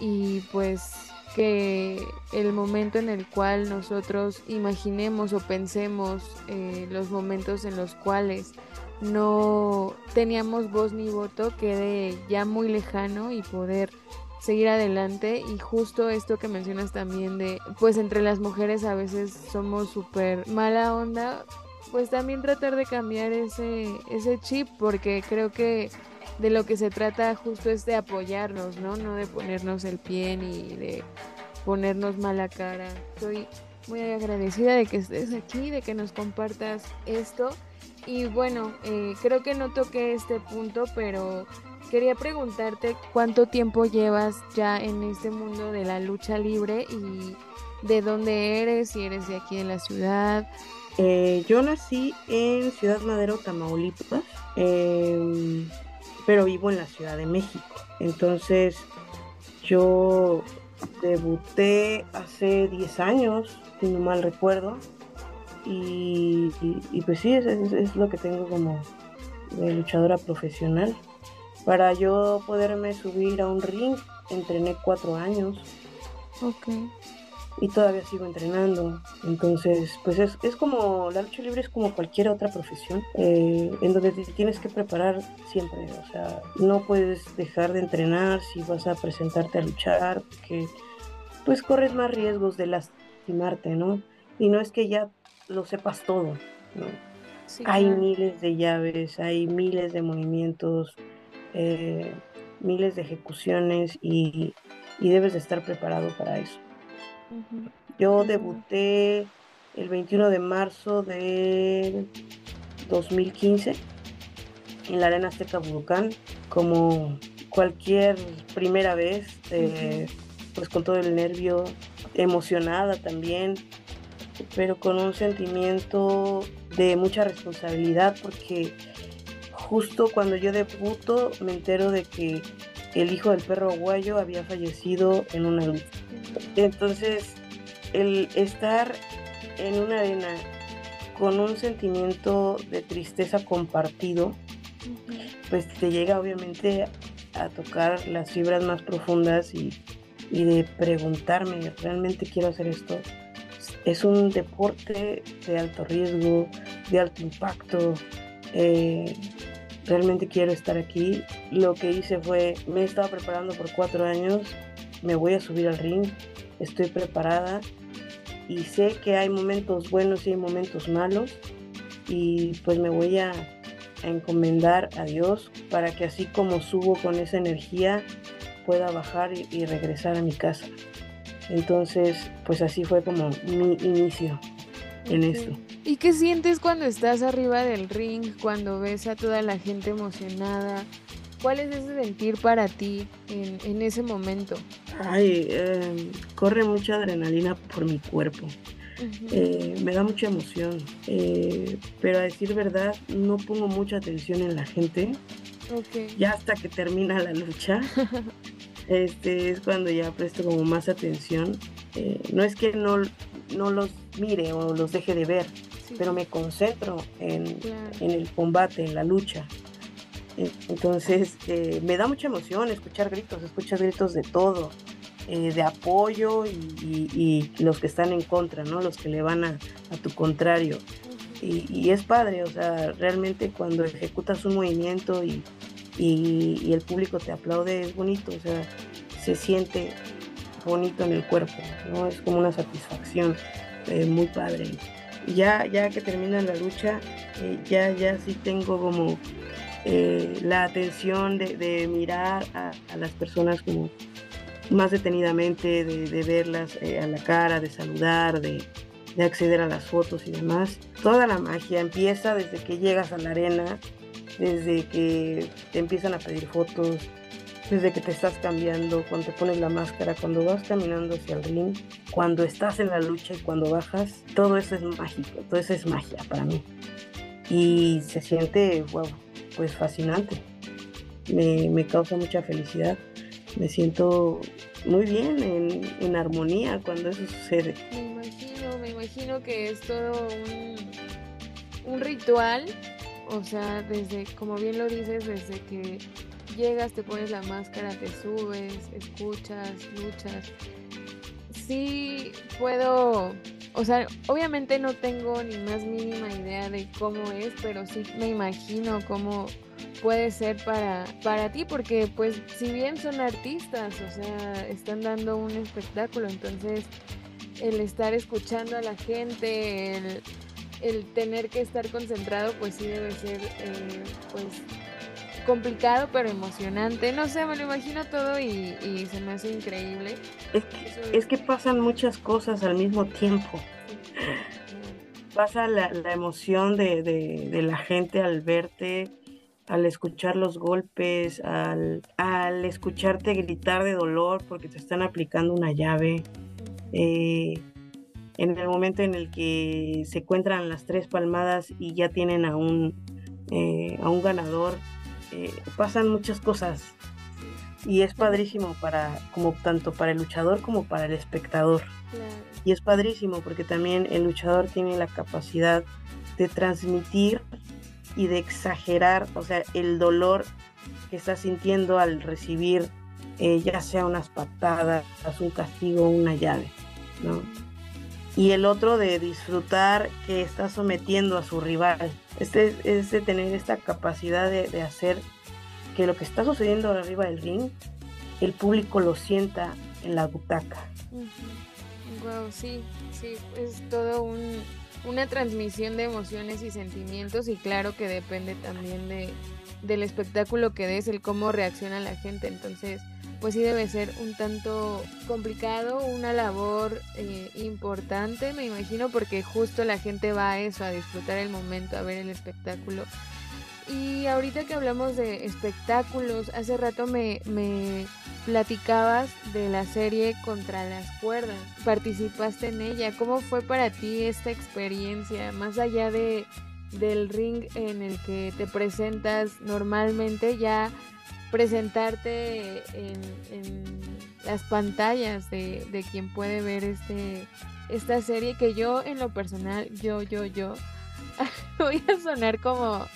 y pues que el momento en el cual nosotros imaginemos o pensemos eh, los momentos en los cuales no teníamos voz ni voto quede ya muy lejano y poder seguir adelante. Y justo esto que mencionas también de pues entre las mujeres a veces somos súper mala onda pues también tratar de cambiar ese ese chip porque creo que de lo que se trata justo es de apoyarnos no no de ponernos el pie ni de ponernos mala cara estoy muy agradecida de que estés aquí de que nos compartas esto y bueno eh, creo que no toqué este punto pero quería preguntarte cuánto tiempo llevas ya en este mundo de la lucha libre y de dónde eres, si eres de aquí en la ciudad. Eh, yo nací en Ciudad Madero, Tamaulipas, eh, pero vivo en la Ciudad de México. Entonces yo debuté hace 10 años, si no mal recuerdo. Y, pues sí, es, es, es lo que tengo como de luchadora profesional. Para yo poderme subir a un ring, entrené cuatro años. Ok. Y todavía sigo entrenando. Entonces, pues es, es como, la lucha libre es como cualquier otra profesión, eh, en donde te tienes que preparar siempre. O sea, no puedes dejar de entrenar si vas a presentarte a luchar, porque pues corres más riesgos de lastimarte, ¿no? Y no es que ya lo sepas todo, ¿no? Sí, hay claro. miles de llaves, hay miles de movimientos, eh, miles de ejecuciones y, y, debes de estar preparado para eso. Yo debuté el 21 de marzo de 2015 en la Arena Azteca Budokan como cualquier primera vez, eh, pues con todo el nervio, emocionada también, pero con un sentimiento de mucha responsabilidad porque justo cuando yo debuto me entero de que el hijo del perro aguayo había fallecido en una lucha. Entonces, el estar en una arena con un sentimiento de tristeza compartido, pues te llega obviamente a tocar las fibras más profundas y, y de preguntarme, ¿realmente quiero hacer esto? Es un deporte de alto riesgo, de alto impacto, eh, realmente quiero estar aquí. Lo que hice fue, me he estado preparando por cuatro años, me voy a subir al ring, estoy preparada y sé que hay momentos buenos y hay momentos malos y pues me voy a, a encomendar a Dios para que así como subo con esa energía pueda bajar y, y regresar a mi casa. Entonces, pues así fue como mi inicio en esto. ¿Y qué sientes cuando estás arriba del ring, cuando ves a toda la gente emocionada? ¿Cuál es ese sentir para ti en, en ese momento? Ay, eh, corre mucha adrenalina por mi cuerpo. Uh -huh. eh, me da mucha emoción, eh, pero a decir verdad, no pongo mucha atención en la gente. Okay. Ya hasta que termina la lucha, este es cuando ya presto como más atención. Eh, no es que no, no los mire o los deje de ver. Pero me concentro en, claro. en, el combate, en la lucha. Entonces, eh, me da mucha emoción escuchar gritos, escuchas gritos de todo, eh, de apoyo y, y- y los que están en contra, ¿no? Los que le van a, a tu contrario. Y, y es padre, o sea, realmente cuando ejecutas un movimiento y, y- y el público te aplaude, es bonito, o sea, se siente bonito en el cuerpo, ¿no? Es como una satisfacción eh, muy padre. Ya, ya que termina la lucha, eh, ya, ya sí tengo como eh, la atención de, mirar a, las personas como más detenidamente, de, de verlas eh, a la cara, de saludar, de, de acceder a las fotos y demás. Toda la magia empieza desde que llegas a la arena, desde que te empiezan a pedir fotos, desde que te estás cambiando, cuando te pones la máscara, cuando vas caminando hacia el ring, cuando estás en la lucha y cuando bajas, todo eso es mágico, todo eso es magia para mí. Y se siente, wow, pues fascinante. Me, me causa mucha felicidad. Me siento muy bien, en, en armonía cuando eso sucede. Me imagino, me imagino que es todo un, un ritual. O sea, desde, como bien lo dices, desde que llegas, te pones la máscara, te subes, escuchas, luchas. Sí puedo, o sea, obviamente no tengo ni más mínima idea de cómo es, pero sí me imagino cómo puede ser para, para ti, porque pues si bien son artistas, o sea, están dando un espectáculo, entonces el estar escuchando a la gente, el, el tener que estar concentrado, pues sí debe ser eh, pues complicado pero emocionante. No sé, me lo imagino todo y, se me hace increíble. Es que, es que pasan muchas cosas al mismo tiempo. Pasa la, emoción de, de, de la gente al verte, al escuchar los golpes, al, al escucharte gritar de dolor porque te están aplicando una llave. Eh, en el momento en el que se encuentran las tres palmadas y ya tienen a un, eh, a un ganador, eh, pasan muchas cosas. Y es padrísimo para, como tanto para el luchador como para el espectador. Claro. Y es padrísimo porque también el luchador tiene la capacidad de transmitir y de exagerar, o sea, el dolor que está sintiendo al recibir eh, ya sea unas patadas, un castigo, una llave, ¿no? Y el otro de disfrutar que está sometiendo a su rival. Este es de tener esta capacidad de, de hacer que lo que está sucediendo arriba del ring, el público lo sienta en la butaca. Wow, sí, sí, es todo un, una transmisión de emociones y sentimientos y claro que depende también de, del espectáculo que des, el cómo reacciona la gente, entonces pues sí debe ser un tanto complicado, una labor eh, importante, me imagino, porque justo la gente va a eso, a disfrutar el momento, a ver el espectáculo. Y ahorita que hablamos de espectáculos, hace rato me, me platicabas de la serie Contra las Cuerdas. Participaste en ella. ¿Cómo fue para ti esta experiencia? Más allá de, del ring en el que te presentas normalmente, ya presentarte en, las pantallas de, de, quien puede ver este esta serie que yo en lo personal, yo, yo, yo, voy a sonar como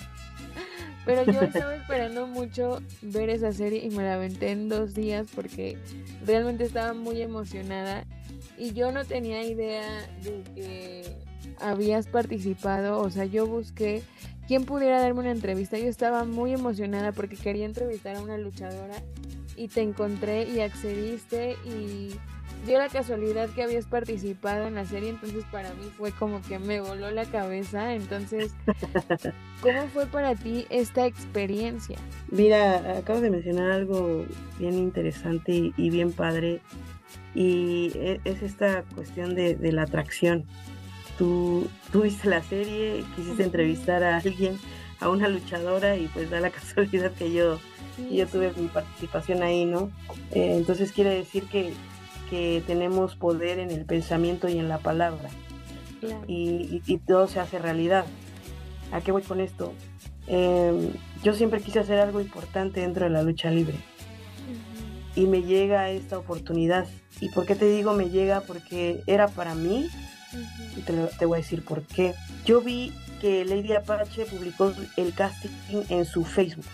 pero yo estaba esperando mucho ver esa serie y me la aventé en dos días porque realmente estaba muy emocionada y yo no tenía idea de que habías participado, o sea, yo busqué quién pudiera darme una entrevista, yo estaba muy emocionada porque quería entrevistar a una luchadora y te encontré y accediste y dio la casualidad que habías participado en la serie, entonces para mí fue como que me voló la cabeza. Entonces, ¿cómo fue para ti esta experiencia? Mira, acabas de mencionar algo bien interesante y, bien padre, y es, es esta cuestión de, de, la atracción. Tú, tú viste la serie, quisiste entrevistar a alguien, a una luchadora, y pues da la casualidad que yo, sí, yo tuve mi participación ahí, ¿no? Eh, entonces quiere decir que que tenemos poder en el pensamiento y en la palabra. Claro. Y, y, y, todo se hace realidad. ¿A qué voy con esto? Eh, yo siempre quise hacer algo importante dentro de la lucha libre. Uh -huh. Y me llega esta oportunidad. ¿Y por qué te digo me llega? Porque era para mí. Uh -huh. Y te, te voy a decir por qué. Yo vi que Lady Apache publicó el casting en su Facebook.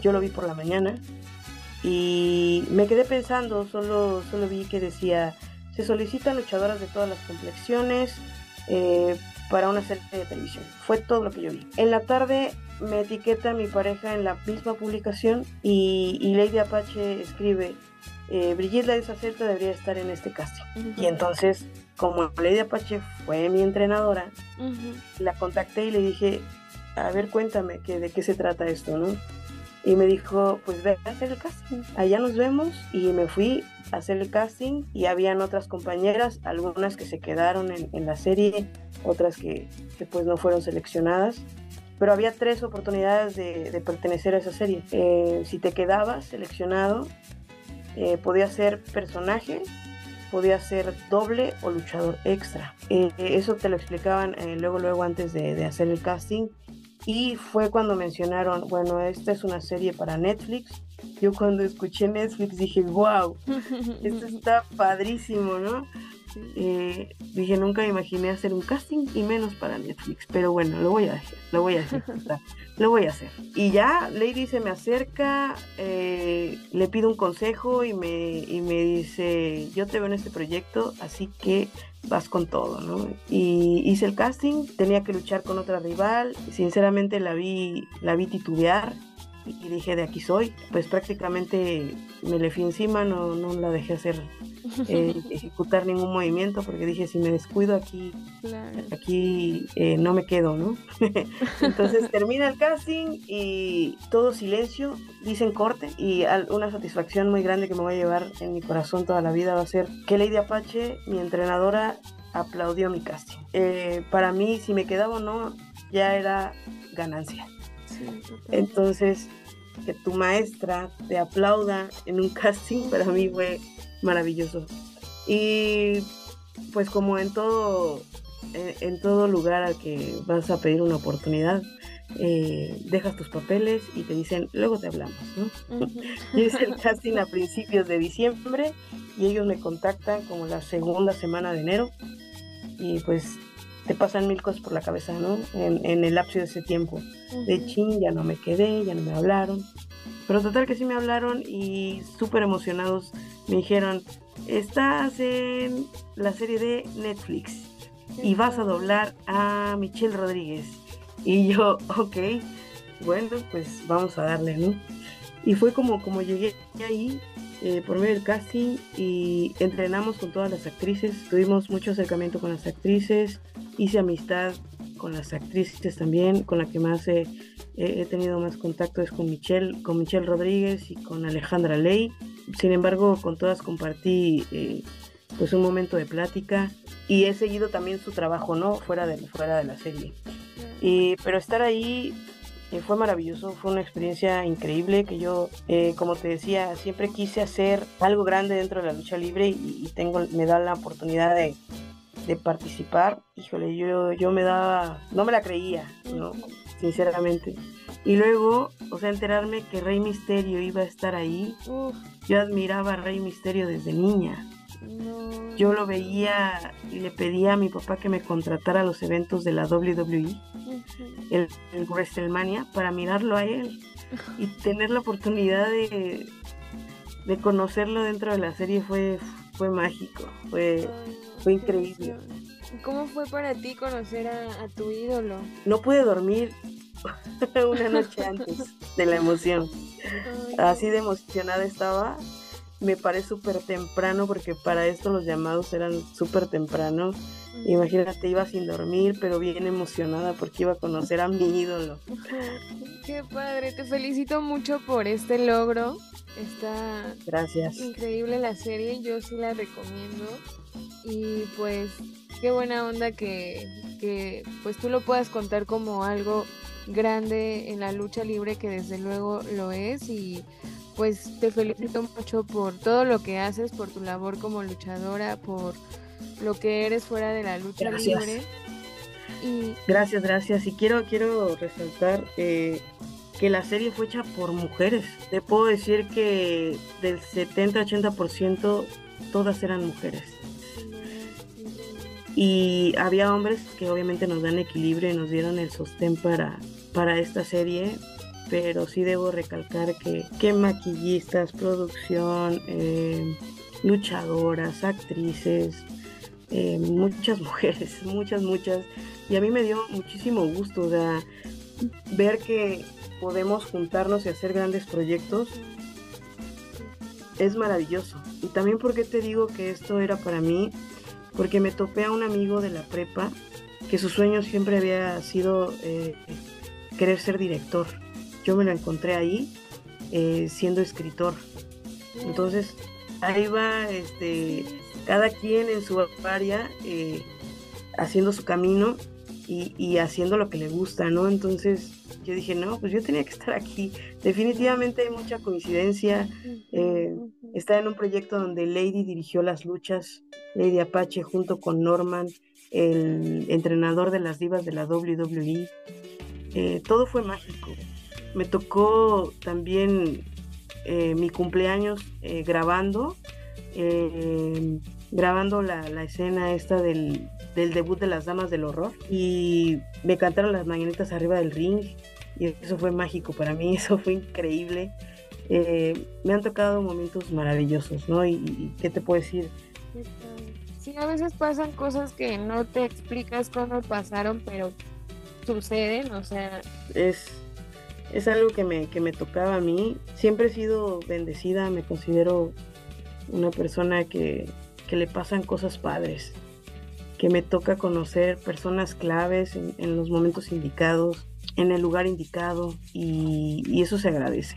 Yo lo vi por la mañana y me quedé pensando, solo, solo vi que decía, se solicitan luchadoras de todas las complexiones eh, para una serie de televisión. Fue todo lo que yo vi. En la tarde me etiqueta mi pareja en la misma publicación y, y Lady Apache escribe, eh, Brigitte la desacerta debería estar en este casting. Y entonces, como Lady Apache fue mi entrenadora, Ujú. la contacté y le dije, a ver, cuéntame que, de qué se trata esto, ¿no? Y me dijo, pues ve a hacer el casting, allá nos vemos. Y me fui a hacer el casting y habían otras compañeras, algunas que se quedaron en, en la serie, otras que, que, pues no fueron seleccionadas. Pero había tres oportunidades de, de pertenecer a esa serie. Eh, si te quedabas seleccionado, eh, podía ser personaje, podía ser doble o luchador extra. Eh, eso te lo explicaban eh, luego, luego antes de, de, hacer el casting. Y fue cuando mencionaron, bueno, esta es una serie para Netflix. Yo cuando escuché Netflix dije, wow, esto está padrísimo, ¿no? Eh, dije, nunca me imaginé hacer un casting y menos para Netflix. Pero bueno, lo voy a hacer, lo voy a hacer. lo voy a hacer. Y ya Lady se me acerca, eh, le pido un consejo y me, y me dice, yo te veo en este proyecto, así que vas con todo, ¿no? Y hice el casting, tenía que luchar con otra rival, sinceramente la vi, la vi titubear y dije, de aquí soy, pues prácticamente me le fui encima, no, no la dejé hacer, eh, ejecutar ningún movimiento, porque dije, si me descuido aquí, Claro. aquí eh, no me quedo, ¿no? Entonces termina el casting y todo silencio, dicen corte y al- una satisfacción muy grande que me voy a llevar en mi corazón toda la vida va a ser que Lady Apache, mi entrenadora, aplaudió mi casting. Eh, para mí, si me quedaba o no, ya era ganancia. Entonces, que tu maestra te aplauda en un casting para mí fue maravilloso. Y pues como en todo, en, todo lugar al que vas a pedir una oportunidad, eh, dejas tus papeles y te dicen, luego te hablamos, ¿no? Ujú. Yo hice el casting a principios de diciembre y ellos me contactan como la segunda semana de enero y pues te pasan mil cosas por la cabeza, ¿no? En, en el lapso de ese tiempo de Ujú. chin, ya no me quedé, ya no me hablaron. Pero total que sí me hablaron y súper emocionados me dijeron, estás en la serie de Netflix y vas a doblar a Michelle Rodríguez. Y yo, ok, bueno, pues vamos a darle, ¿no? Y fue como, como llegué ahí eh, por medio del casting y entrenamos con todas las actrices, tuvimos mucho acercamiento con las actrices, hice amistad con las actrices también, con la que más he, he- tenido más contacto es con Michelle, con Michelle Rodríguez y con Alejandra Ley. Sin embargo, con todas compartí eh, pues un momento de plática y he seguido también su trabajo, ¿no? Fuera de, fuera de la serie. Y, pero estar ahí eh, fue maravilloso, fue una experiencia increíble que yo, eh, como te decía, siempre quise hacer algo grande dentro de la lucha libre y, y tengo, me da la oportunidad de, de participar. Híjole, yo, yo me daba, no me la creía, ¿no? sinceramente. Y luego, o sea, enterarme que Rey Misterio iba a estar ahí, Uf, yo admiraba a Rey Misterio desde niña. no. Yo lo veía y le pedía a mi papá que me contratara a los eventos de la WWE el, el WrestleMania para mirarlo a él y tener la oportunidad de, de conocerlo dentro de la serie fue, fue mágico, fue, Ay, fue increíble. emoción. ¿Y ¿Cómo fue para ti conocer a, a tu ídolo? No pude dormir una noche antes de la emoción. Así de emocionada estaba. Me paré súper temprano porque para esto los llamados eran súper temprano. no. Imagínate, iba sin dormir, pero bien emocionada porque iba a conocer a mi ídolo. Qué padre, te felicito mucho por este logro. Está Gracias. increíble la serie, yo sí la recomiendo. Y pues qué buena onda que, que pues tú lo puedas contar como algo grande en la lucha libre que desde luego lo es y pues te felicito mucho por todo lo que haces, por tu labor como luchadora, por lo que eres fuera de la lucha Gracias. libre. Y Gracias, gracias. Y quiero, quiero resaltar eh, que la serie fue hecha por mujeres. Te puedo decir que del 70-80% todas eran mujeres. Y había hombres que obviamente nos dan equilibrio y nos dieron el sostén para, para esta serie. pero sí debo recalcar que, que maquillistas, producción, eh, luchadoras, actrices, eh, muchas mujeres, muchas, muchas. Y a mí me dio muchísimo gusto ver que podemos juntarnos y hacer grandes proyectos. Es maravilloso. Y también porque te digo que esto era para mí, porque me topé a un amigo de la prepa que su sueño siempre había sido eh, querer ser director. Yo me lo encontré ahí eh, siendo escritor. Entonces ahí va este, cada quien en su área eh, haciendo su camino y, haciendo lo que le gusta, ¿no? Entonces yo dije, no, pues yo tenía que estar aquí. Definitivamente hay mucha coincidencia. Eh, estar en un proyecto donde Lady dirigió las luchas, Lady Apache junto con Norman, el entrenador de las divas de la WWE. Eh, todo fue mágico. Me tocó también eh, mi cumpleaños eh, grabando, grabando la, escena esta del, debut de las Damas del Horror y me cantaron las mañanitas arriba del ring y eso fue mágico para mí, eso fue increíble. me han tocado momentos maravillosos, ¿no? Y, y, qué te puedo decir? Sí, a veces pasan cosas que no te explicas cómo pasaron, pero suceden, o sea... Es, es algo que me, que me tocaba a mí. Siempre he sido bendecida, me considero una persona que, que le pasan cosas padres, que me toca conocer personas claves en, los momentos indicados, en el lugar indicado, y, y eso se agradece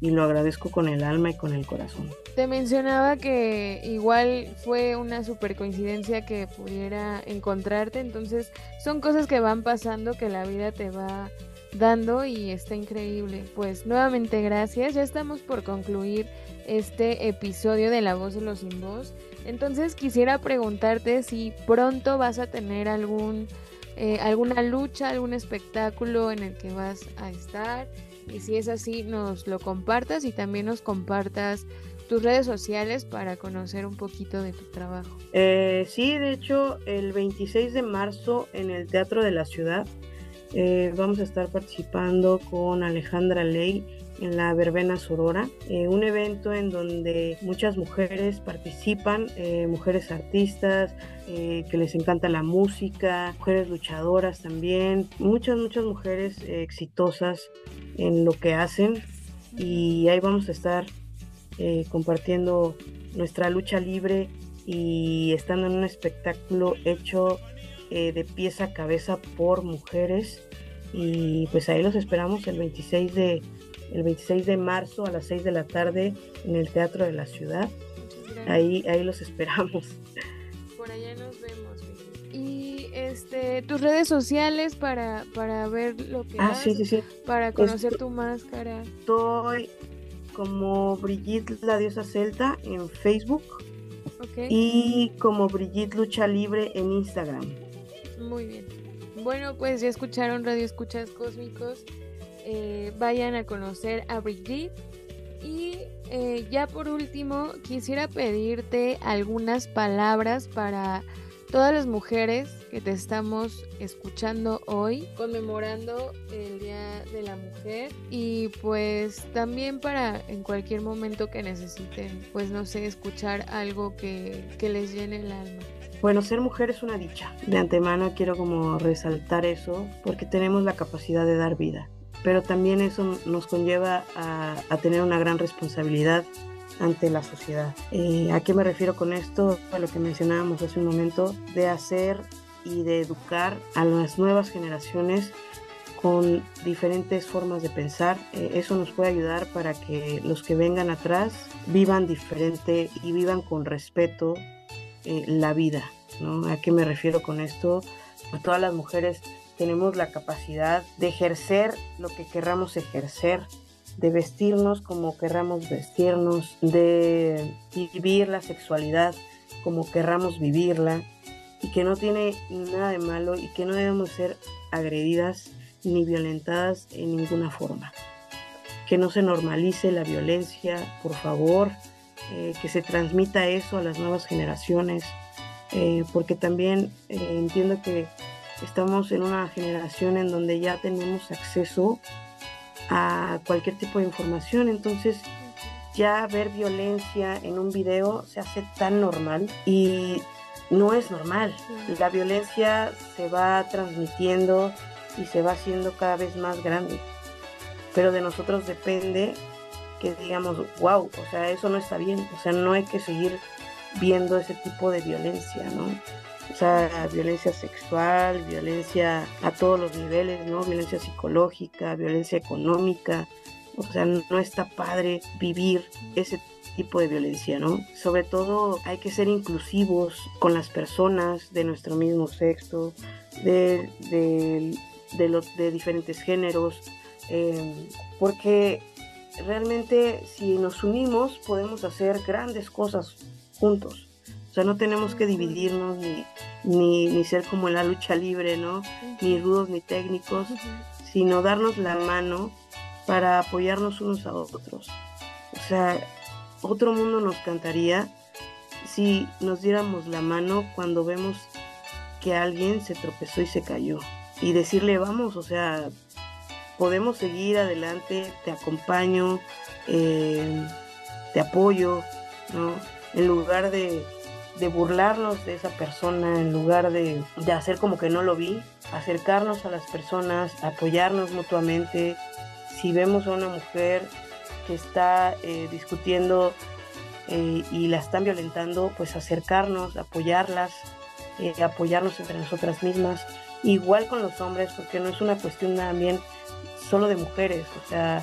y lo agradezco con el alma y con el corazón. Te mencionaba que igual fue una super coincidencia que pudiera encontrarte, entonces son cosas que van pasando que la vida te va dando y está increíble. Pues nuevamente gracias, ya estamos por concluir este episodio de La voz de los sin voz. Entonces quisiera preguntarte si pronto vas a tener algún eh, alguna lucha, algún espectáculo en el que vas a estar y si es así, nos lo compartas y también nos compartas tus redes sociales para conocer un poquito de tu trabajo. Eh, sí, de hecho, el 26 de marzo en el Teatro de la Ciudad eh, vamos a estar participando con Alejandra Ley en la Verbena Sorora, eh, un evento en donde muchas mujeres participan, eh, mujeres artistas que les encanta la música, mujeres luchadoras también, muchas, muchas mujeres exitosas en lo que hacen. Y ahí vamos a estar compartiendo nuestra lucha libre y estando en un espectáculo hecho de pieza a cabeza por mujeres y pues ahí los esperamos el 26 de el 26 de marzo a las 6 de la tarde en el Teatro de la Ciudad. Ahí, ahí los esperamos. Por allá nos vemos. Y este, tus redes sociales para, para ver lo que ah, sí, sí, sí. para conocer tu máscara. Estoy como Brigitte la diosa celta en Facebook y como Brigitte Lucha Libre en Instagram. Muy bien. Bueno, pues ya escucharon Radio Escuchas Cósmicos. Eh, vayan a conocer a Brigitte. Y eh, ya por último, quisiera pedirte algunas palabras para todas las mujeres que te estamos escuchando hoy, conmemorando el Día de la Mujer y pues también para en cualquier momento que necesiten, pues no sé, escuchar algo que, que les llene el alma. Bueno, ser mujer es una dicha. De antemano quiero como resaltar eso porque tenemos la capacidad de dar vida pero también eso nos conlleva a, tener una gran responsabilidad ante la sociedad. Eh, ¿A qué me refiero con esto? A lo que mencionábamos hace un momento, de hacer y de educar a las nuevas generaciones con diferentes formas de pensar. Eh, eso nos puede ayudar para que los que vengan atrás vivan diferente y vivan con respeto eh, la vida. ¿no? ¿A qué me refiero con esto? A todas las mujeres tenemos la capacidad de ejercer lo que querramos ejercer, de vestirnos como querramos vestirnos, de vivir la sexualidad como querramos vivirla y que no tiene nada de malo y que no debemos ser agredidas ni violentadas en ninguna forma. Que no se normalice la violencia, por favor, eh, que se transmita eso a las nuevas generaciones, eh, porque también eh, entiendo que Estamos en una generación en donde ya tenemos acceso a cualquier tipo de información. Entonces, ya ver violencia en un video se hace tan normal y no es normal. La violencia se va transmitiendo y se va haciendo cada vez más grande. Pero de nosotros depende que digamos, wow, o sea, eso no está bien. O sea, no hay que seguir viendo ese tipo de violencia, ¿no? O sea, violencia sexual, violencia a todos los niveles, ¿no? Violencia psicológica, violencia económica. O sea, no está padre vivir ese tipo de violencia, ¿no? Sobre todo hay que ser inclusivos con las personas de nuestro mismo sexo, de, de, los, de diferentes géneros, eh, porque realmente si nos unimos podemos hacer grandes cosas juntos. O sea, no tenemos que dividirnos ni, ni, ni ser como en la lucha libre, ¿no? Ni rudos ni técnicos, sino darnos la mano para apoyarnos unos a otros. O sea, otro mundo nos cantaría si nos diéramos la mano cuando vemos que alguien se tropezó y se cayó. Y decirle, vamos, o sea, podemos seguir adelante, te acompaño, eh, te apoyo, ¿no? En lugar de, burlarnos de esa persona, en lugar de, de, hacer como que no lo vi, acercarnos a las personas, apoyarnos mutuamente. Si vemos a una mujer que está eh, discutiendo eh, y la están violentando, pues acercarnos, apoyarlas, apoyarnos entre nosotras mismas. Igual con los hombres, porque no es una cuestión también solo de mujeres, o sea,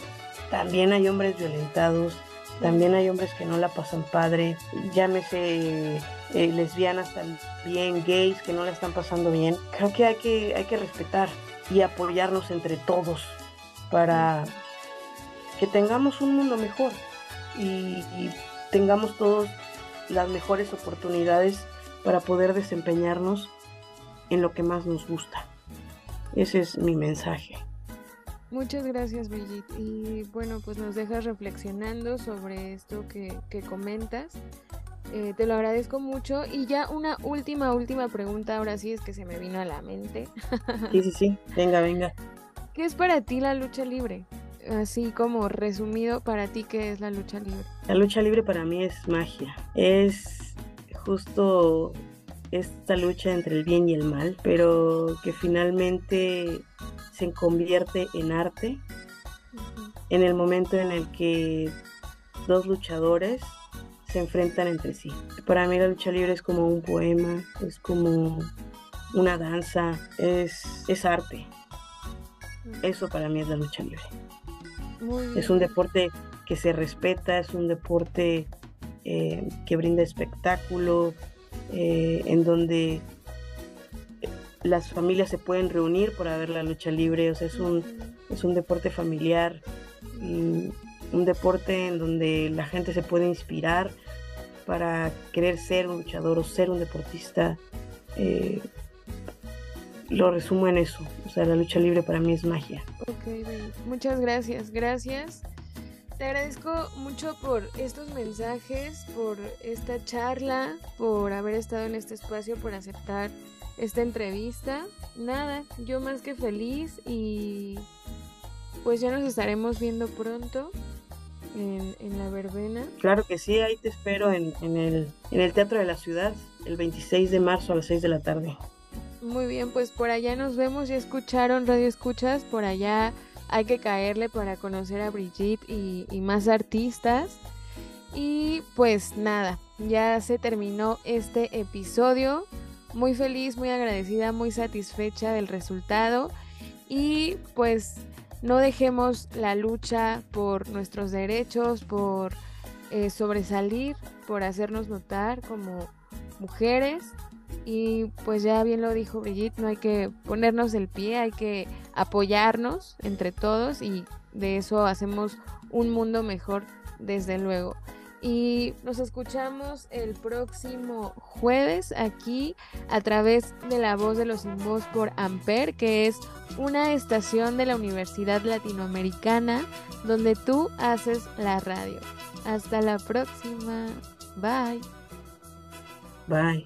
también hay hombres violentados, también hay hombres que no la pasan padre, llámese lesbianas también, gays que no la están pasando bien. Creo que hay que, hay que respetar y apoyarnos entre todos para que tengamos un mundo mejor y, tengamos todos las mejores oportunidades para poder desempeñarnos en lo que más nos gusta. Ese es mi mensaje. Muchas gracias, Brigitte. Y bueno, pues nos dejas reflexionando sobre esto que, comentas. Eh, te lo agradezco mucho. Y ya una última, última pregunta, ahora sí es que se me vino a la mente. sí, sí, sí. Venga, venga. ¿Qué es para ti la lucha libre? así como resumido, para ti, ¿qué es la lucha libre? La lucha libre para mí es magia. Es justo esta lucha entre el bien y el mal, pero que finalmente se convierte en arte en el momento en el que dos luchadores se enfrentan entre sí. Para mí la lucha libre es como un poema, es como una danza, es, es arte. Eso para mí es la lucha libre. Es un deporte que se respeta, es un deporte eh, que brinda espectáculo, eh, en donde las familias se pueden reunir para ver la lucha libre, o sea, es un, es un deporte familiar, un deporte en donde la gente se puede inspirar para querer ser un luchador o ser un deportista. Eh, lo resumo en eso. O sea, la lucha libre para mí es magia. Ok, muchas gracias, gracias. Te agradezco mucho por estos mensajes, por esta charla, por haber estado en este espacio, por aceptar esta entrevista. Nada, yo más que feliz y pues ya nos estaremos viendo pronto en, en la verbena. Claro que sí, ahí te espero en, en, el, en el Teatro de la Ciudad el 26 de marzo a las 6 de la tarde. Muy bien, pues por allá nos vemos. Ya escucharon Radio Escuchas. Por allá hay que caerle para conocer a Brigitte y, más artistas. Y pues nada, ya se terminó este episodio. Muy feliz, muy agradecida, muy satisfecha del resultado. Y pues no dejemos la lucha por nuestros derechos, por eh, sobresalir, por hacernos notar como mujeres y pues ya bien lo dijo Brigitte, no hay que ponernos el pie, hay que apoyarnos entre todos y de eso hacemos un mundo mejor, desde luego. Y nos escuchamos el próximo jueves aquí a través de la voz de los sin por Amper, que es una estación de la Universidad Latinoamericana donde tú haces la radio. Hasta la próxima. Bye. Bye.